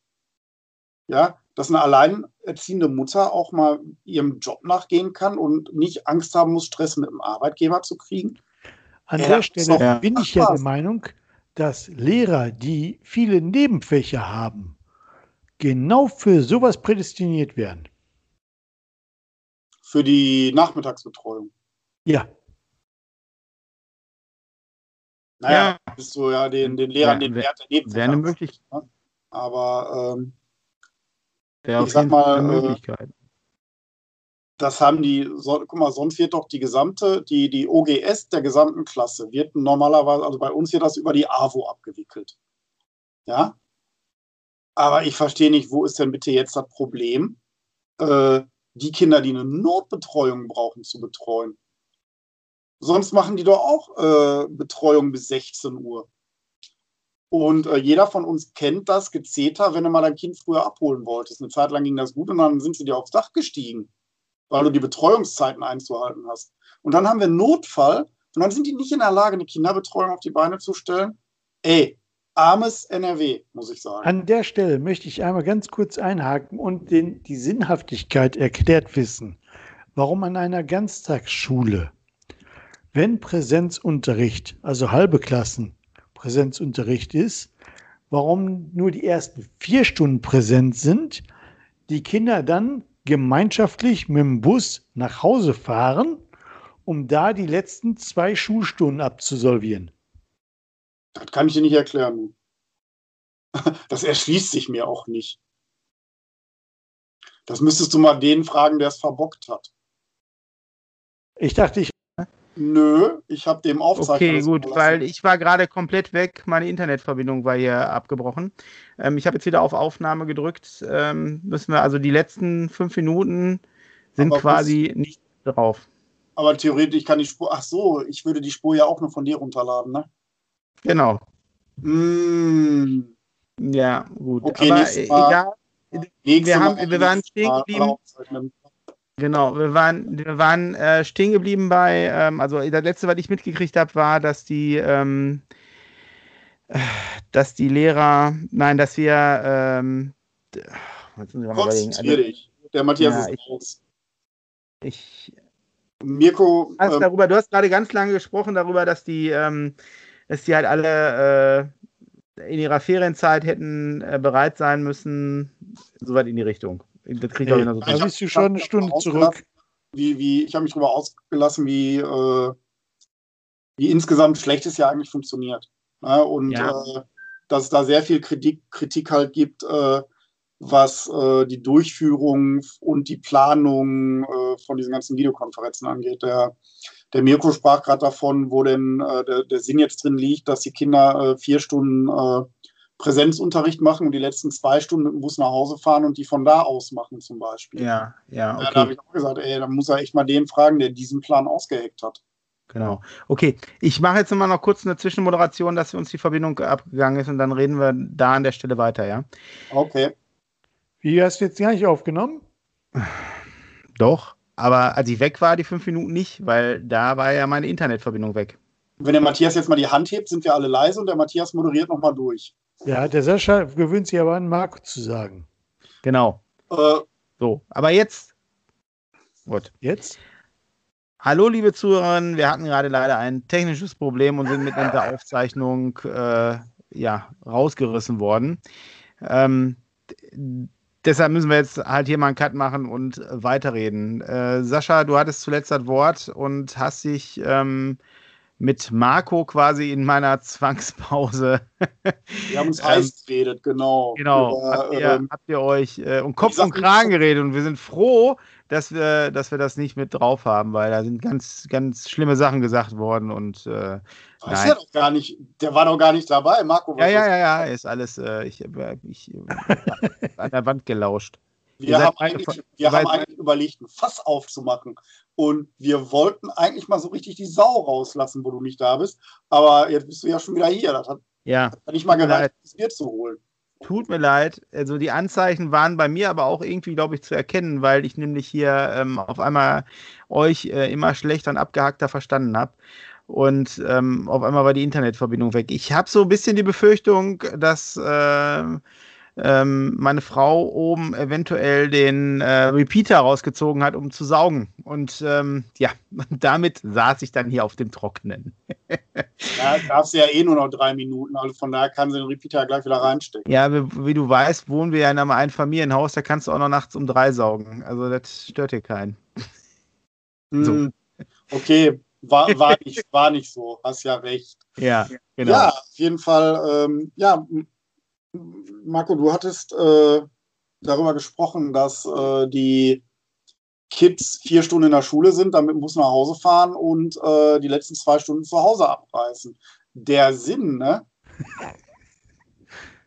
ja, dass eine alleinerziehende Mutter auch mal ihrem Job nachgehen kann und nicht Angst haben muss, Stress mit dem Arbeitgeber zu kriegen. An ja, der Stelle bin ich ja der Meinung, dass Lehrer, die viele Nebenfächer haben, genau für sowas prädestiniert werden. Für die Nachmittagsbetreuung. Ja. Naja, ja. bist du ja den, den Lehrern den Wert daneben. Wäre eine Möglichkeit. Ne? Aber ähm, wäre ich sag mal, eine äh, Möglichkeit. Äh, das haben die, so, guck mal, sonst wird doch die gesamte, die, die OGS der gesamten Klasse wird normalerweise, also bei uns wird das über die AWO abgewickelt. Ja? Aber ich verstehe nicht, wo ist denn bitte jetzt das Problem, äh, die Kinder, die eine Notbetreuung brauchen, zu betreuen? Sonst machen die doch auch äh, Betreuung bis 16 Uhr. Und äh, jeder von uns kennt das Gezeter, wenn du mal dein Kind früher abholen wolltest. Eine Zeit lang ging das gut und dann sind sie dir aufs Dach gestiegen, weil du die Betreuungszeiten einzuhalten hast. Und dann haben wir Notfall und dann sind die nicht in der Lage, eine Kinderbetreuung auf die Beine zu stellen. Ey, armes NRW, muss ich sagen. An der Stelle möchte ich einmal ganz kurz einhaken und den, die Sinnhaftigkeit erklärt wissen, warum an einer Ganztagsschule wenn Präsenzunterricht, also halbe Klassen Präsenzunterricht ist, warum nur die ersten vier Stunden präsent sind, die Kinder dann gemeinschaftlich mit dem Bus nach Hause fahren, um da die letzten zwei Schulstunden abzusolvieren. Das kann ich dir nicht erklären. Das erschließt sich mir auch nicht. Das müsstest du mal den fragen, der es verbockt hat. Ich dachte, ich Nö, ich habe dem Aufzeichner. Okay, gut, weil ich war gerade komplett weg. Meine Internetverbindung war hier abgebrochen. Ähm, ich habe jetzt wieder auf Aufnahme gedrückt. Ähm, müssen wir also die letzten fünf Minuten sind aber quasi nicht drauf. Aber theoretisch kann die Spur. Ach so, ich würde die Spur ja auch nur von dir runterladen, ne? Genau. Mm. Ja, gut. Okay, aber egal. Wir, haben, wir waren stehen geblieben. Genau, wir waren, wir waren äh, stehen geblieben bei, ähm, also das letzte, was ich mitgekriegt habe, war, dass die, ähm, dass die Lehrer, nein, dass wir, ähm, jetzt ich mal überlegen. Also, Der Matthias ja, ist ich, raus. Ich. Mirko. Ähm, darüber, du hast gerade ganz lange gesprochen darüber, dass die, ähm, dass die halt alle äh, in ihrer Ferienzeit hätten äh, bereit sein müssen, soweit in die Richtung. Das kriege ich hey, so Da bist du schon eine Stunde zurück. Wie, wie, ich habe mich darüber ausgelassen, wie, äh, wie insgesamt schlecht es ja eigentlich funktioniert. Ne? Und ja. äh, dass es da sehr viel Kritik, Kritik halt gibt, äh, was äh, die Durchführung und die Planung äh, von diesen ganzen Videokonferenzen angeht. Der, der Mirko sprach gerade davon, wo denn äh, der, der Sinn jetzt drin liegt, dass die Kinder vier Stunden Präsenzunterricht machen und die letzten zwei Stunden mit dem Bus nach Hause fahren und die von da aus machen zum Beispiel. Ja, ja. Okay. ja da habe ich auch gesagt, ey, da muss er echt mal den fragen, der diesen Plan ausgeheckt hat. Genau. Okay, ich mache jetzt mal noch kurz eine Zwischenmoderation, dass uns die Verbindung abgegangen ist und dann reden wir da an der Stelle weiter, ja? Okay. Wie hast du jetzt gar nicht aufgenommen? Doch, aber als ich weg war, die fünf Minuten nicht, weil da war ja meine Internetverbindung weg. Wenn der Matthias jetzt mal die Hand hebt, sind wir alle leise und der Matthias moderiert nochmal durch. Ja, der Sascha gewöhnt sich aber an, Marco zu sagen. Genau. Äh, so, aber jetzt. Gut. Jetzt? Hallo, liebe Zuhörerinnen. Wir hatten gerade leider ein technisches Problem und sind mit der Aufzeichnung äh, ja, rausgerissen worden. Ähm, deshalb müssen wir jetzt halt hier mal einen Cut machen und weiterreden. Äh, Sascha, du hattest zuletzt das Wort und hast dich ähm, mit Marco quasi in meiner Zwangspause. Wir haben uns heiß geredet, genau. Genau. Über, habt, ihr, ähm, habt, ihr, euch äh, um Kopf und Kragen geredet und wir sind froh, dass wir, dass wir das nicht mit drauf haben, weil da sind ganz, ganz schlimme Sachen gesagt worden und äh, Weiß ja doch gar nicht, der war doch gar nicht dabei, Marco. Ja, ja, ja, ja, ist alles, äh, ich, äh, ich äh, an der Wand gelauscht. Wir, haben eigentlich, wir haben eigentlich überlegt, ein Fass aufzumachen. Und wir wollten eigentlich mal so richtig die Sau rauslassen, wo du nicht da bist. Aber jetzt bist du ja schon wieder hier. Das hat, ja. hat nicht mal gereicht, das Bier zu holen. Tut mir leid. Also die Anzeichen waren bei mir aber auch irgendwie, glaube ich, zu erkennen, weil ich nämlich hier ähm, auf einmal euch äh, immer schlechter und abgehackter verstanden habe. Und ähm, auf einmal war die Internetverbindung weg. Ich habe so ein bisschen die Befürchtung, dass äh, ähm, meine Frau oben eventuell den äh, Repeater rausgezogen hat, um zu saugen. Und ähm, ja, damit saß ich dann hier auf dem Trockenen. ja, darfst ja eh nur noch drei Minuten, also von daher kann sie den Repeater gleich wieder reinstecken. Ja, wie, wie, du weißt, wohnen wir ja in einem Einfamilienhaus, da kannst du auch noch nachts um drei saugen. Also das stört hier keinen. Hm, so. Okay, war, war, nicht, war nicht so, hast ja recht. Ja, genau. Ja, auf jeden Fall, ähm, ja, Marco, du hattest äh, darüber gesprochen, dass äh, die Kids vier Stunden in der Schule sind, damit muss nach Hause fahren und äh, die letzten zwei Stunden zu Hause abreißen. Der Sinn, ne?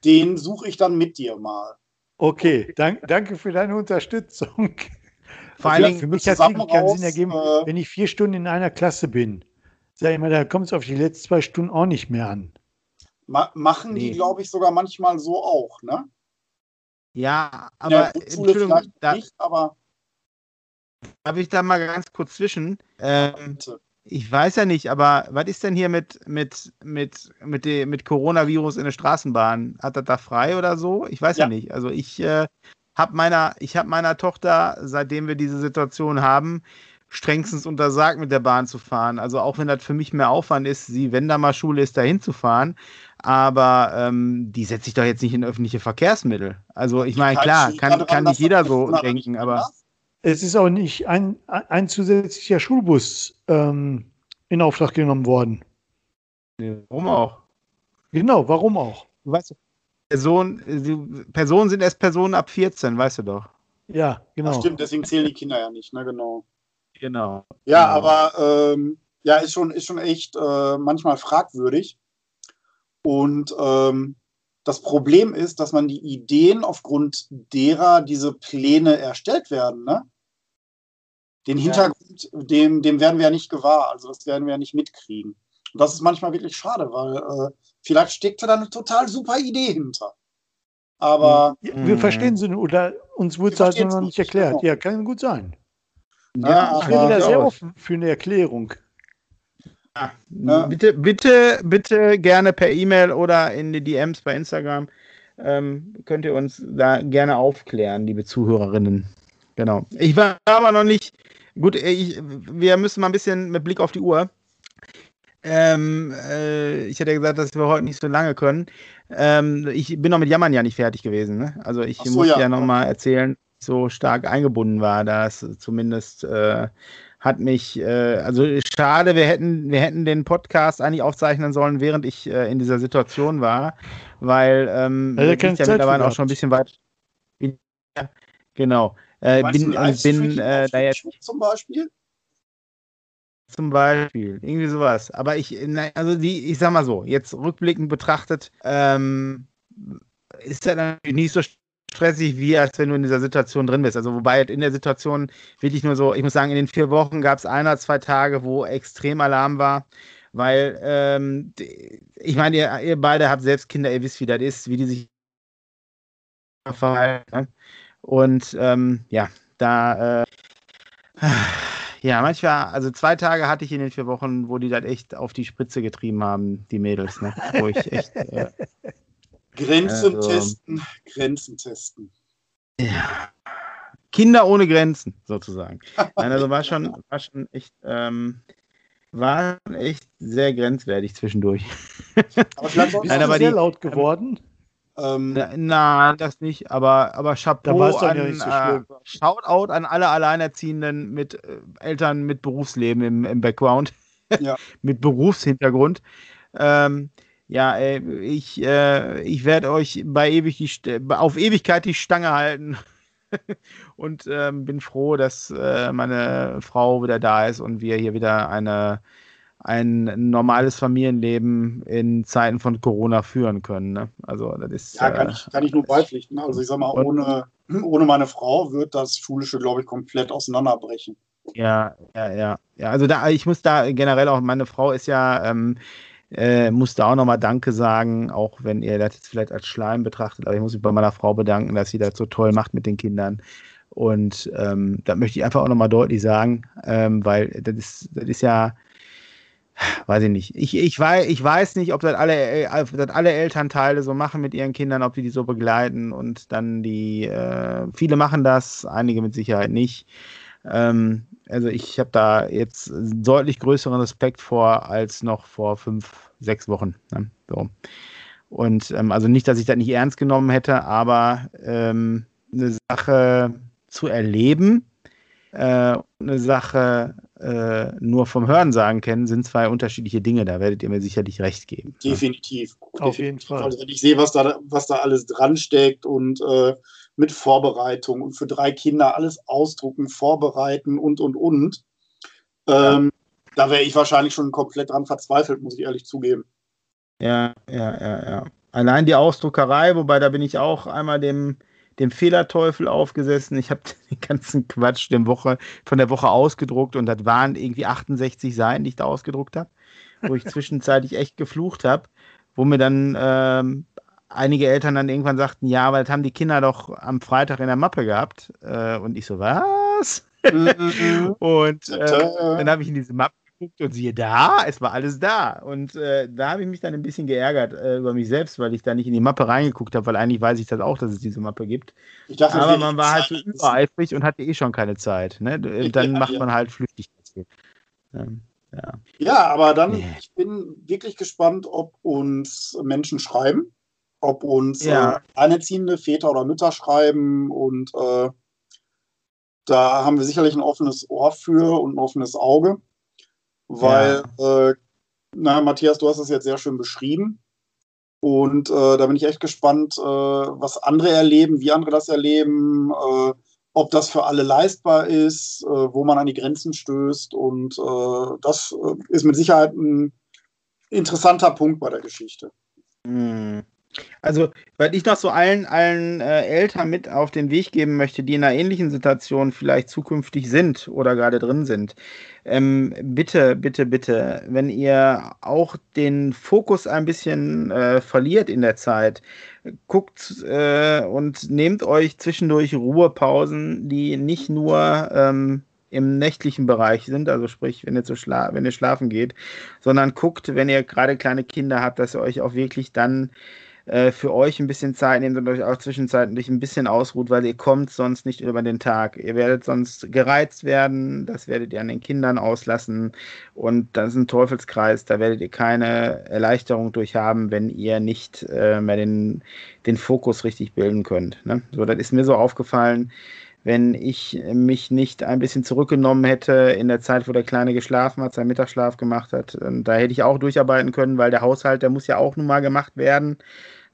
den suche ich dann mit dir mal. Okay, dank, danke für deine Unterstützung. Vor allen Dingen, für mich hat es keinen Sinn ergeben, äh, wenn ich vier Stunden in einer Klasse bin. Sag ich mal, da kommt es auf die letzten zwei Stunden auch nicht mehr an. Ma machen nee. die, glaube ich, sogar manchmal so auch, ne? Ja, aber ja, Entschuldigung, da, nicht, aber darf ich da mal ganz kurz zwischen? Ähm, ich weiß ja nicht, aber was ist denn hier mit, mit, mit, mit, de, mit Coronavirus in der Straßenbahn? Hat er da frei oder so? Ich weiß ja, ja nicht. Also ich äh, habe meiner, hab meiner Tochter, seitdem wir diese Situation haben, strengstens untersagt, mit der Bahn zu fahren. Also auch wenn das für mich mehr Aufwand ist, sie, wenn da mal Schule ist, dahin zu fahren. Aber ähm, die setzt sich doch jetzt nicht in öffentliche Verkehrsmittel. Also ich meine, klar, kann, kann nicht jeder so denken, aber. Es ist auch nicht ein, ein zusätzlicher Schulbus ähm, in Auftrag genommen worden. Warum auch? Genau, warum auch? Du weißt, Person, Personen sind erst Personen ab 14, weißt du doch. Ja, genau. Ach, stimmt, deswegen zählen die Kinder ja nicht, ne, genau. Genau. Ja, genau. aber ähm, ja, ist schon, ist schon echt äh, manchmal fragwürdig. Und ähm, das Problem ist, dass man die Ideen, aufgrund derer diese Pläne erstellt werden, ne? den Hintergrund, ja. dem, dem werden wir ja nicht gewahr. Also das werden wir ja nicht mitkriegen. Und das ist manchmal wirklich schade, weil äh, vielleicht steckt da eine total super Idee hinter. Aber. Ja, wir verstehen sie oder uns wurde es halt noch nicht erklärt. Genau. Ja, kann gut sein. Ja, ich wäre da sehr offen für eine Erklärung. Ja. Bitte, bitte, bitte gerne per E-Mail oder in die DMs bei Instagram. Ähm, könnt ihr uns da gerne aufklären, liebe Zuhörerinnen. Genau. Ich war aber noch nicht. Gut, ich, wir müssen mal ein bisschen mit Blick auf die Uhr. Ähm, äh, ich hätte gesagt, dass wir heute nicht so lange können. Ähm, ich bin noch mit Jammern ja nicht fertig gewesen. Ne? Also ich so, muss ja, ja noch mal erzählen, so stark eingebunden war, dass zumindest äh, hat mich, äh, also schade, wir hätten, wir hätten den Podcast eigentlich aufzeichnen sollen, während ich äh, in dieser Situation war, weil ähm, also ich ja mittlerweile auch schon ein bisschen weit. Ja, genau. Äh, bin bin äh, da jetzt. Zum Beispiel? Zum Beispiel, irgendwie sowas. Aber ich, also die, ich sag mal so, jetzt rückblickend betrachtet, ähm, ist das natürlich nicht so stressig, wie als wenn du in dieser Situation drin bist. Also wobei in der Situation wirklich nur so, ich muss sagen, in den vier Wochen gab es ein oder zwei Tage, wo extrem Alarm war, weil ähm, ich meine, ihr, ihr, beide habt selbst Kinder, ihr wisst, wie das ist, wie die sich verhalten. Ne? Und ähm, ja, da äh, ja, manchmal, also zwei Tage hatte ich in den vier Wochen, wo die das echt auf die Spritze getrieben haben, die Mädels, ne? Wo ich echt äh, Grenzen also, testen, Grenzen testen. Ja. Kinder ohne Grenzen, sozusagen. Nein, also war schon, war schon echt, ähm, war echt sehr grenzwertig zwischendurch. Aber vielleicht bist Nein, aber sehr die, laut geworden. Ähm, Nein, das nicht, aber, aber Chapeau an, ja so äh, Shoutout an alle Alleinerziehenden mit äh, Eltern mit Berufsleben im, im Background, ja. mit Berufshintergrund. Ähm, ja, ey, ich, äh, ich werde euch bei ewig die, auf Ewigkeit die Stange halten. und ähm, bin froh, dass äh, meine Frau wieder da ist und wir hier wieder eine, ein normales Familienleben in Zeiten von Corona führen können. Ne? Also das ist. Ja, kann, ich, kann ich nur beipflichten. Also ich sag mal, ohne, ohne meine Frau wird das Schulische, glaube ich, komplett auseinanderbrechen. Ja, ja, ja. ja also da, ich muss da generell auch, meine Frau ist ja ähm, äh, muss da auch nochmal Danke sagen, auch wenn ihr das jetzt vielleicht als Schleim betrachtet, aber ich muss mich bei meiner Frau bedanken, dass sie das so toll macht mit den Kindern. Und ähm, da möchte ich einfach auch nochmal deutlich sagen, ähm, weil das ist, das ist ja, weiß ich nicht. Ich, ich, weiß, ich weiß nicht, ob das, alle, äh, das alle Elternteile so machen mit ihren Kindern, ob die die so begleiten und dann die, äh, viele machen das, einige mit Sicherheit nicht. Ähm, also ich habe da jetzt deutlich größeren Respekt vor als noch vor fünf, sechs Wochen. Ne? So. Und ähm, also nicht, dass ich das nicht ernst genommen hätte, aber ähm, eine Sache zu erleben, äh, eine Sache äh, nur vom Hörensagen kennen, sind zwei unterschiedliche Dinge. Da werdet ihr mir sicherlich recht geben. Definitiv. Auf jeden Fall. Also wenn ich sehe, was da, was da alles dran steckt und äh, mit Vorbereitung und für drei Kinder alles ausdrucken, vorbereiten und, und, und. Ähm, da wäre ich wahrscheinlich schon komplett dran verzweifelt, muss ich ehrlich zugeben. Ja, ja, ja, ja. Allein die Ausdruckerei, wobei da bin ich auch einmal dem, dem Fehlerteufel aufgesessen. Ich habe den ganzen Quatsch der Woche, von der Woche ausgedruckt und das waren irgendwie 68 Seiten, die ich da ausgedruckt habe, wo ich zwischenzeitlich echt geflucht habe, wo mir dann ähm, einige Eltern dann irgendwann sagten, ja, aber das haben die Kinder doch am Freitag in der Mappe gehabt. Äh, und ich so, was? Mhm. und äh, dann habe ich in diese Mappe geguckt und siehe da, es war alles da. Und äh, da habe ich mich dann ein bisschen geärgert äh, über mich selbst, weil ich da nicht in die Mappe reingeguckt habe, weil eigentlich weiß ich das auch, dass es diese Mappe gibt. Dachte, aber man war halt so übereifrig und hatte eh schon keine Zeit. Ne? Dann ja, macht ja. man halt flüchtig. Ähm, ja. ja, aber dann, ich bin wirklich gespannt, ob uns Menschen schreiben ob uns ja. äh, alleinerziehende Väter oder Mütter schreiben und äh, da haben wir sicherlich ein offenes Ohr für und ein offenes Auge, weil, ja. äh, na, Matthias, du hast es jetzt sehr schön beschrieben und äh, da bin ich echt gespannt, äh, was andere erleben, wie andere das erleben, äh, ob das für alle leistbar ist, wo man an die Grenzen stößt und das ist mit Sicherheit ein interessanter Punkt bei der Geschichte. Mhm. Also, weil ich noch so allen, allen äh, Eltern mit auf den Weg geben möchte, die in einer ähnlichen Situation vielleicht zukünftig sind oder gerade drin sind. Ähm, bitte, bitte, bitte, wenn ihr auch den Fokus ein bisschen äh, verliert in der Zeit, guckt äh, und nehmt euch zwischendurch Ruhepausen, die nicht nur ähm, im nächtlichen Bereich sind, also sprich, wenn ihr, zu schla wenn ihr schlafen geht, sondern guckt, wenn ihr gerade kleine Kinder habt, dass ihr euch auch wirklich dann äh, für euch ein bisschen Zeit nehmt und euch auch zwischenzeitlich ein bisschen ausruht, weil ihr kommt sonst nicht über den Tag. Ihr werdet sonst gereizt werden, das werdet ihr an den Kindern auslassen und das ist ein Teufelskreis, da werdet ihr keine Erleichterung durch haben, wenn ihr nicht äh, mehr den, den Fokus richtig bilden könnt. Ne? So, das ist mir so aufgefallen wenn ich mich nicht ein bisschen zurückgenommen hätte in der Zeit, wo der Kleine geschlafen hat, seinen Mittagsschlaf gemacht hat. Da hätte ich auch durcharbeiten können, weil der Haushalt, der muss ja auch nun mal gemacht werden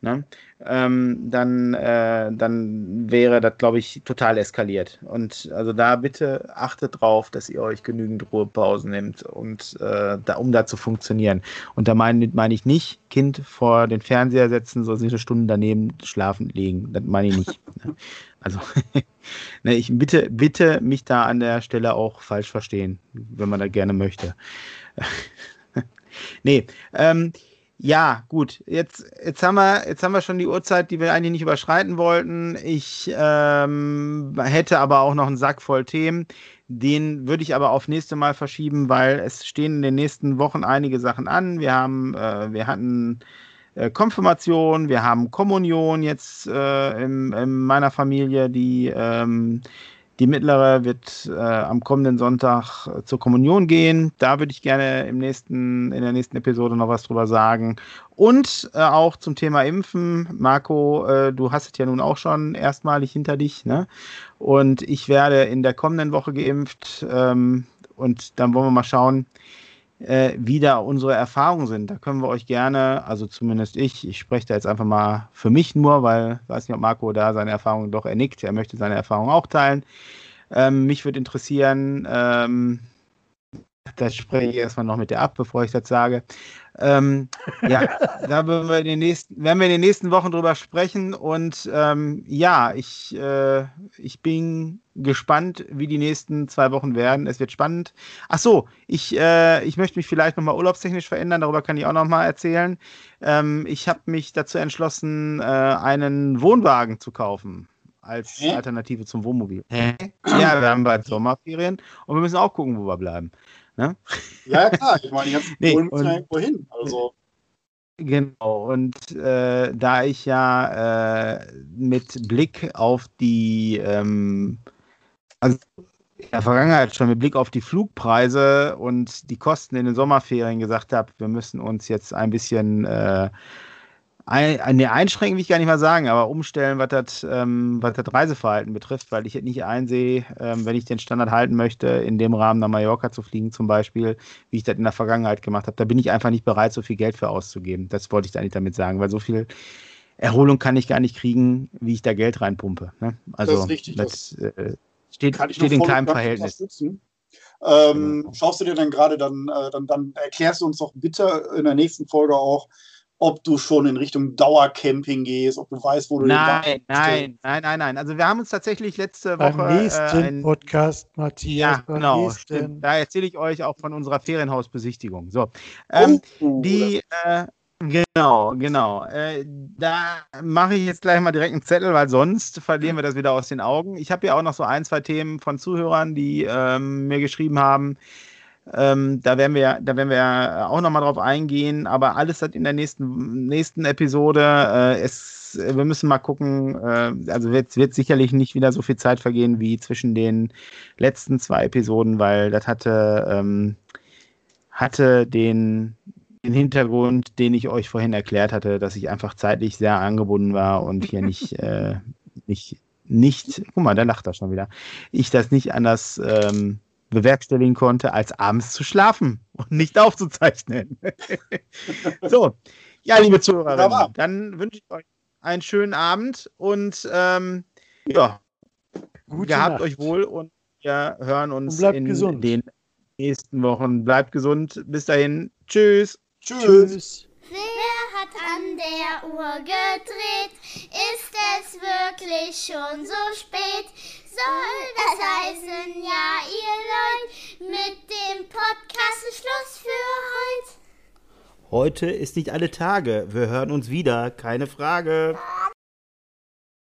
ne, ähm, dann, äh, dann wäre das, glaube ich, total eskaliert. Und also da bitte achtet drauf, dass ihr euch genügend Ruhepausen nehmt, und, äh, da, um da zu funktionieren. Und da meine mein ich nicht, Kind vor den Fernseher setzen, so eine Stunde daneben schlafen legen. Das meine ich nicht. Also, ne, ich bitte, bitte mich da an der Stelle auch falsch verstehen, wenn man da gerne möchte. nee, ähm, ja, gut. Jetzt, jetzt, haben wir, jetzt haben wir schon die Uhrzeit, die wir eigentlich nicht überschreiten wollten. Ich ähm, hätte aber auch noch einen Sack voll Themen. Den würde ich aber auf nächste Mal verschieben, weil es stehen in den nächsten Wochen einige Sachen an. Wir haben, äh, wir hatten äh, Konfirmation, wir haben Kommunion jetzt äh, in, in, meiner Familie, die ähm, die mittlere wird äh, am kommenden Sonntag äh, zur Kommunion gehen. Da würde ich gerne im nächsten, in der nächsten Episode noch was drüber sagen. Und äh, auch zum Thema Impfen. Marco, äh, du hast es ja nun auch schon erstmalig hinter dich. Ne? Und ich werde in der kommenden Woche geimpft. Ähm, und dann wollen wir mal schauen, äh, wie da unsere Erfahrungen sind. Da können wir euch gerne, also zumindest ich, ich spreche da jetzt einfach mal für mich nur, weil ich weiß nicht, ob Marco da seine Erfahrungen doch ernickt. Er möchte seine Erfahrungen auch teilen. Ähm, mich würde interessieren, ähm, das spreche ich erstmal noch mit dir ab, bevor ich das sage. Ähm, ja, da werden wir, in den nächsten, werden wir in den nächsten Wochen drüber sprechen. Und ähm, ja, ich, äh, ich bin gespannt, wie die nächsten zwei Wochen werden. Es wird spannend. Ach so, ich, äh, ich möchte mich vielleicht nochmal urlaubstechnisch verändern. Darüber kann ich auch nochmal erzählen. Ähm, ich habe mich dazu entschlossen, äh, einen Wohnwagen zu kaufen als? Alternative zum Wohnmobil. Hä? Ja, wir haben bald Sommerferien und wir müssen auch gucken, wo wir bleiben. Ne? Ja, klar, ich meine, die ganzen nee, Polen müssen ja irgendwo hin. Also. Genau, und äh, da ich ja äh, mit Blick auf die, ähm, also in der Vergangenheit schon mit Blick auf die Flugpreise und die Kosten in den Sommerferien gesagt habe, wir müssen uns jetzt ein bisschen äh, ein, ne, einschränken will ich gar nicht mal sagen, aber umstellen, was das, ähm, was das Reiseverhalten betrifft, weil ich nicht einsehe, ähm, wenn ich den Standard halten möchte, in dem Rahmen nach Mallorca zu fliegen zum Beispiel, wie ich das in der Vergangenheit gemacht habe. Da bin ich einfach nicht bereit, so viel Geld für auszugeben. Das wollte ich eigentlich damit sagen, weil so viel Erholung kann ich gar nicht kriegen, wie ich da Geld reinpumpe. Ne? Also, das ist richtig. Das, äh, steht, steht in keinem Verhältnis. Ähm, genau. Schaust du dir dann gerade dann, äh, dann, dann erklärst du uns doch bitte in der nächsten Folge auch, ob du schon in Richtung Dauercamping gehst, ob du weißt, wo du Nein, nein, nein, nein, nein. Also wir haben uns tatsächlich letzte Woche. Beim nächsten äh, ein, Podcast, Matthias. Ja, genau. Da erzähle ich euch auch von unserer Ferienhausbesichtigung. So. Ähm, oh, die, äh, genau, genau. Äh, da mache ich jetzt gleich mal direkt einen Zettel, weil sonst verlieren wir das wieder aus den Augen. Ich habe ja auch noch so ein, zwei Themen von Zuhörern, die ähm, mir geschrieben haben. Ähm, da werden wir, da werden wir auch nochmal drauf eingehen, aber alles hat in der nächsten, nächsten Episode. Äh, es, wir müssen mal gucken, äh, also wird, wird sicherlich nicht wieder so viel Zeit vergehen wie zwischen den letzten zwei Episoden, weil das hatte, ähm, hatte den, den Hintergrund, den ich euch vorhin erklärt hatte, dass ich einfach zeitlich sehr angebunden war und hier nicht, äh, nicht, nicht, guck mal, da lacht er schon wieder, ich das nicht anders ähm, bewerkstelligen konnte, als abends zu schlafen und nicht aufzuzeichnen. so, ja, liebe Zuhörerinnen, dann wünsche ich euch einen schönen Abend und ähm, ja, Gute gehabt Nacht. euch wohl und wir hören uns in gesund. den nächsten Wochen. Bleibt gesund. Bis dahin. Tschüss. Tschüss. Tschüss. Hat an der Uhr gedreht? Ist es wirklich schon so spät? Soll das heißen, ja, ihr Leute, mit dem Podcast Schluss für heute? Heute ist nicht alle Tage. Wir hören uns wieder, keine Frage.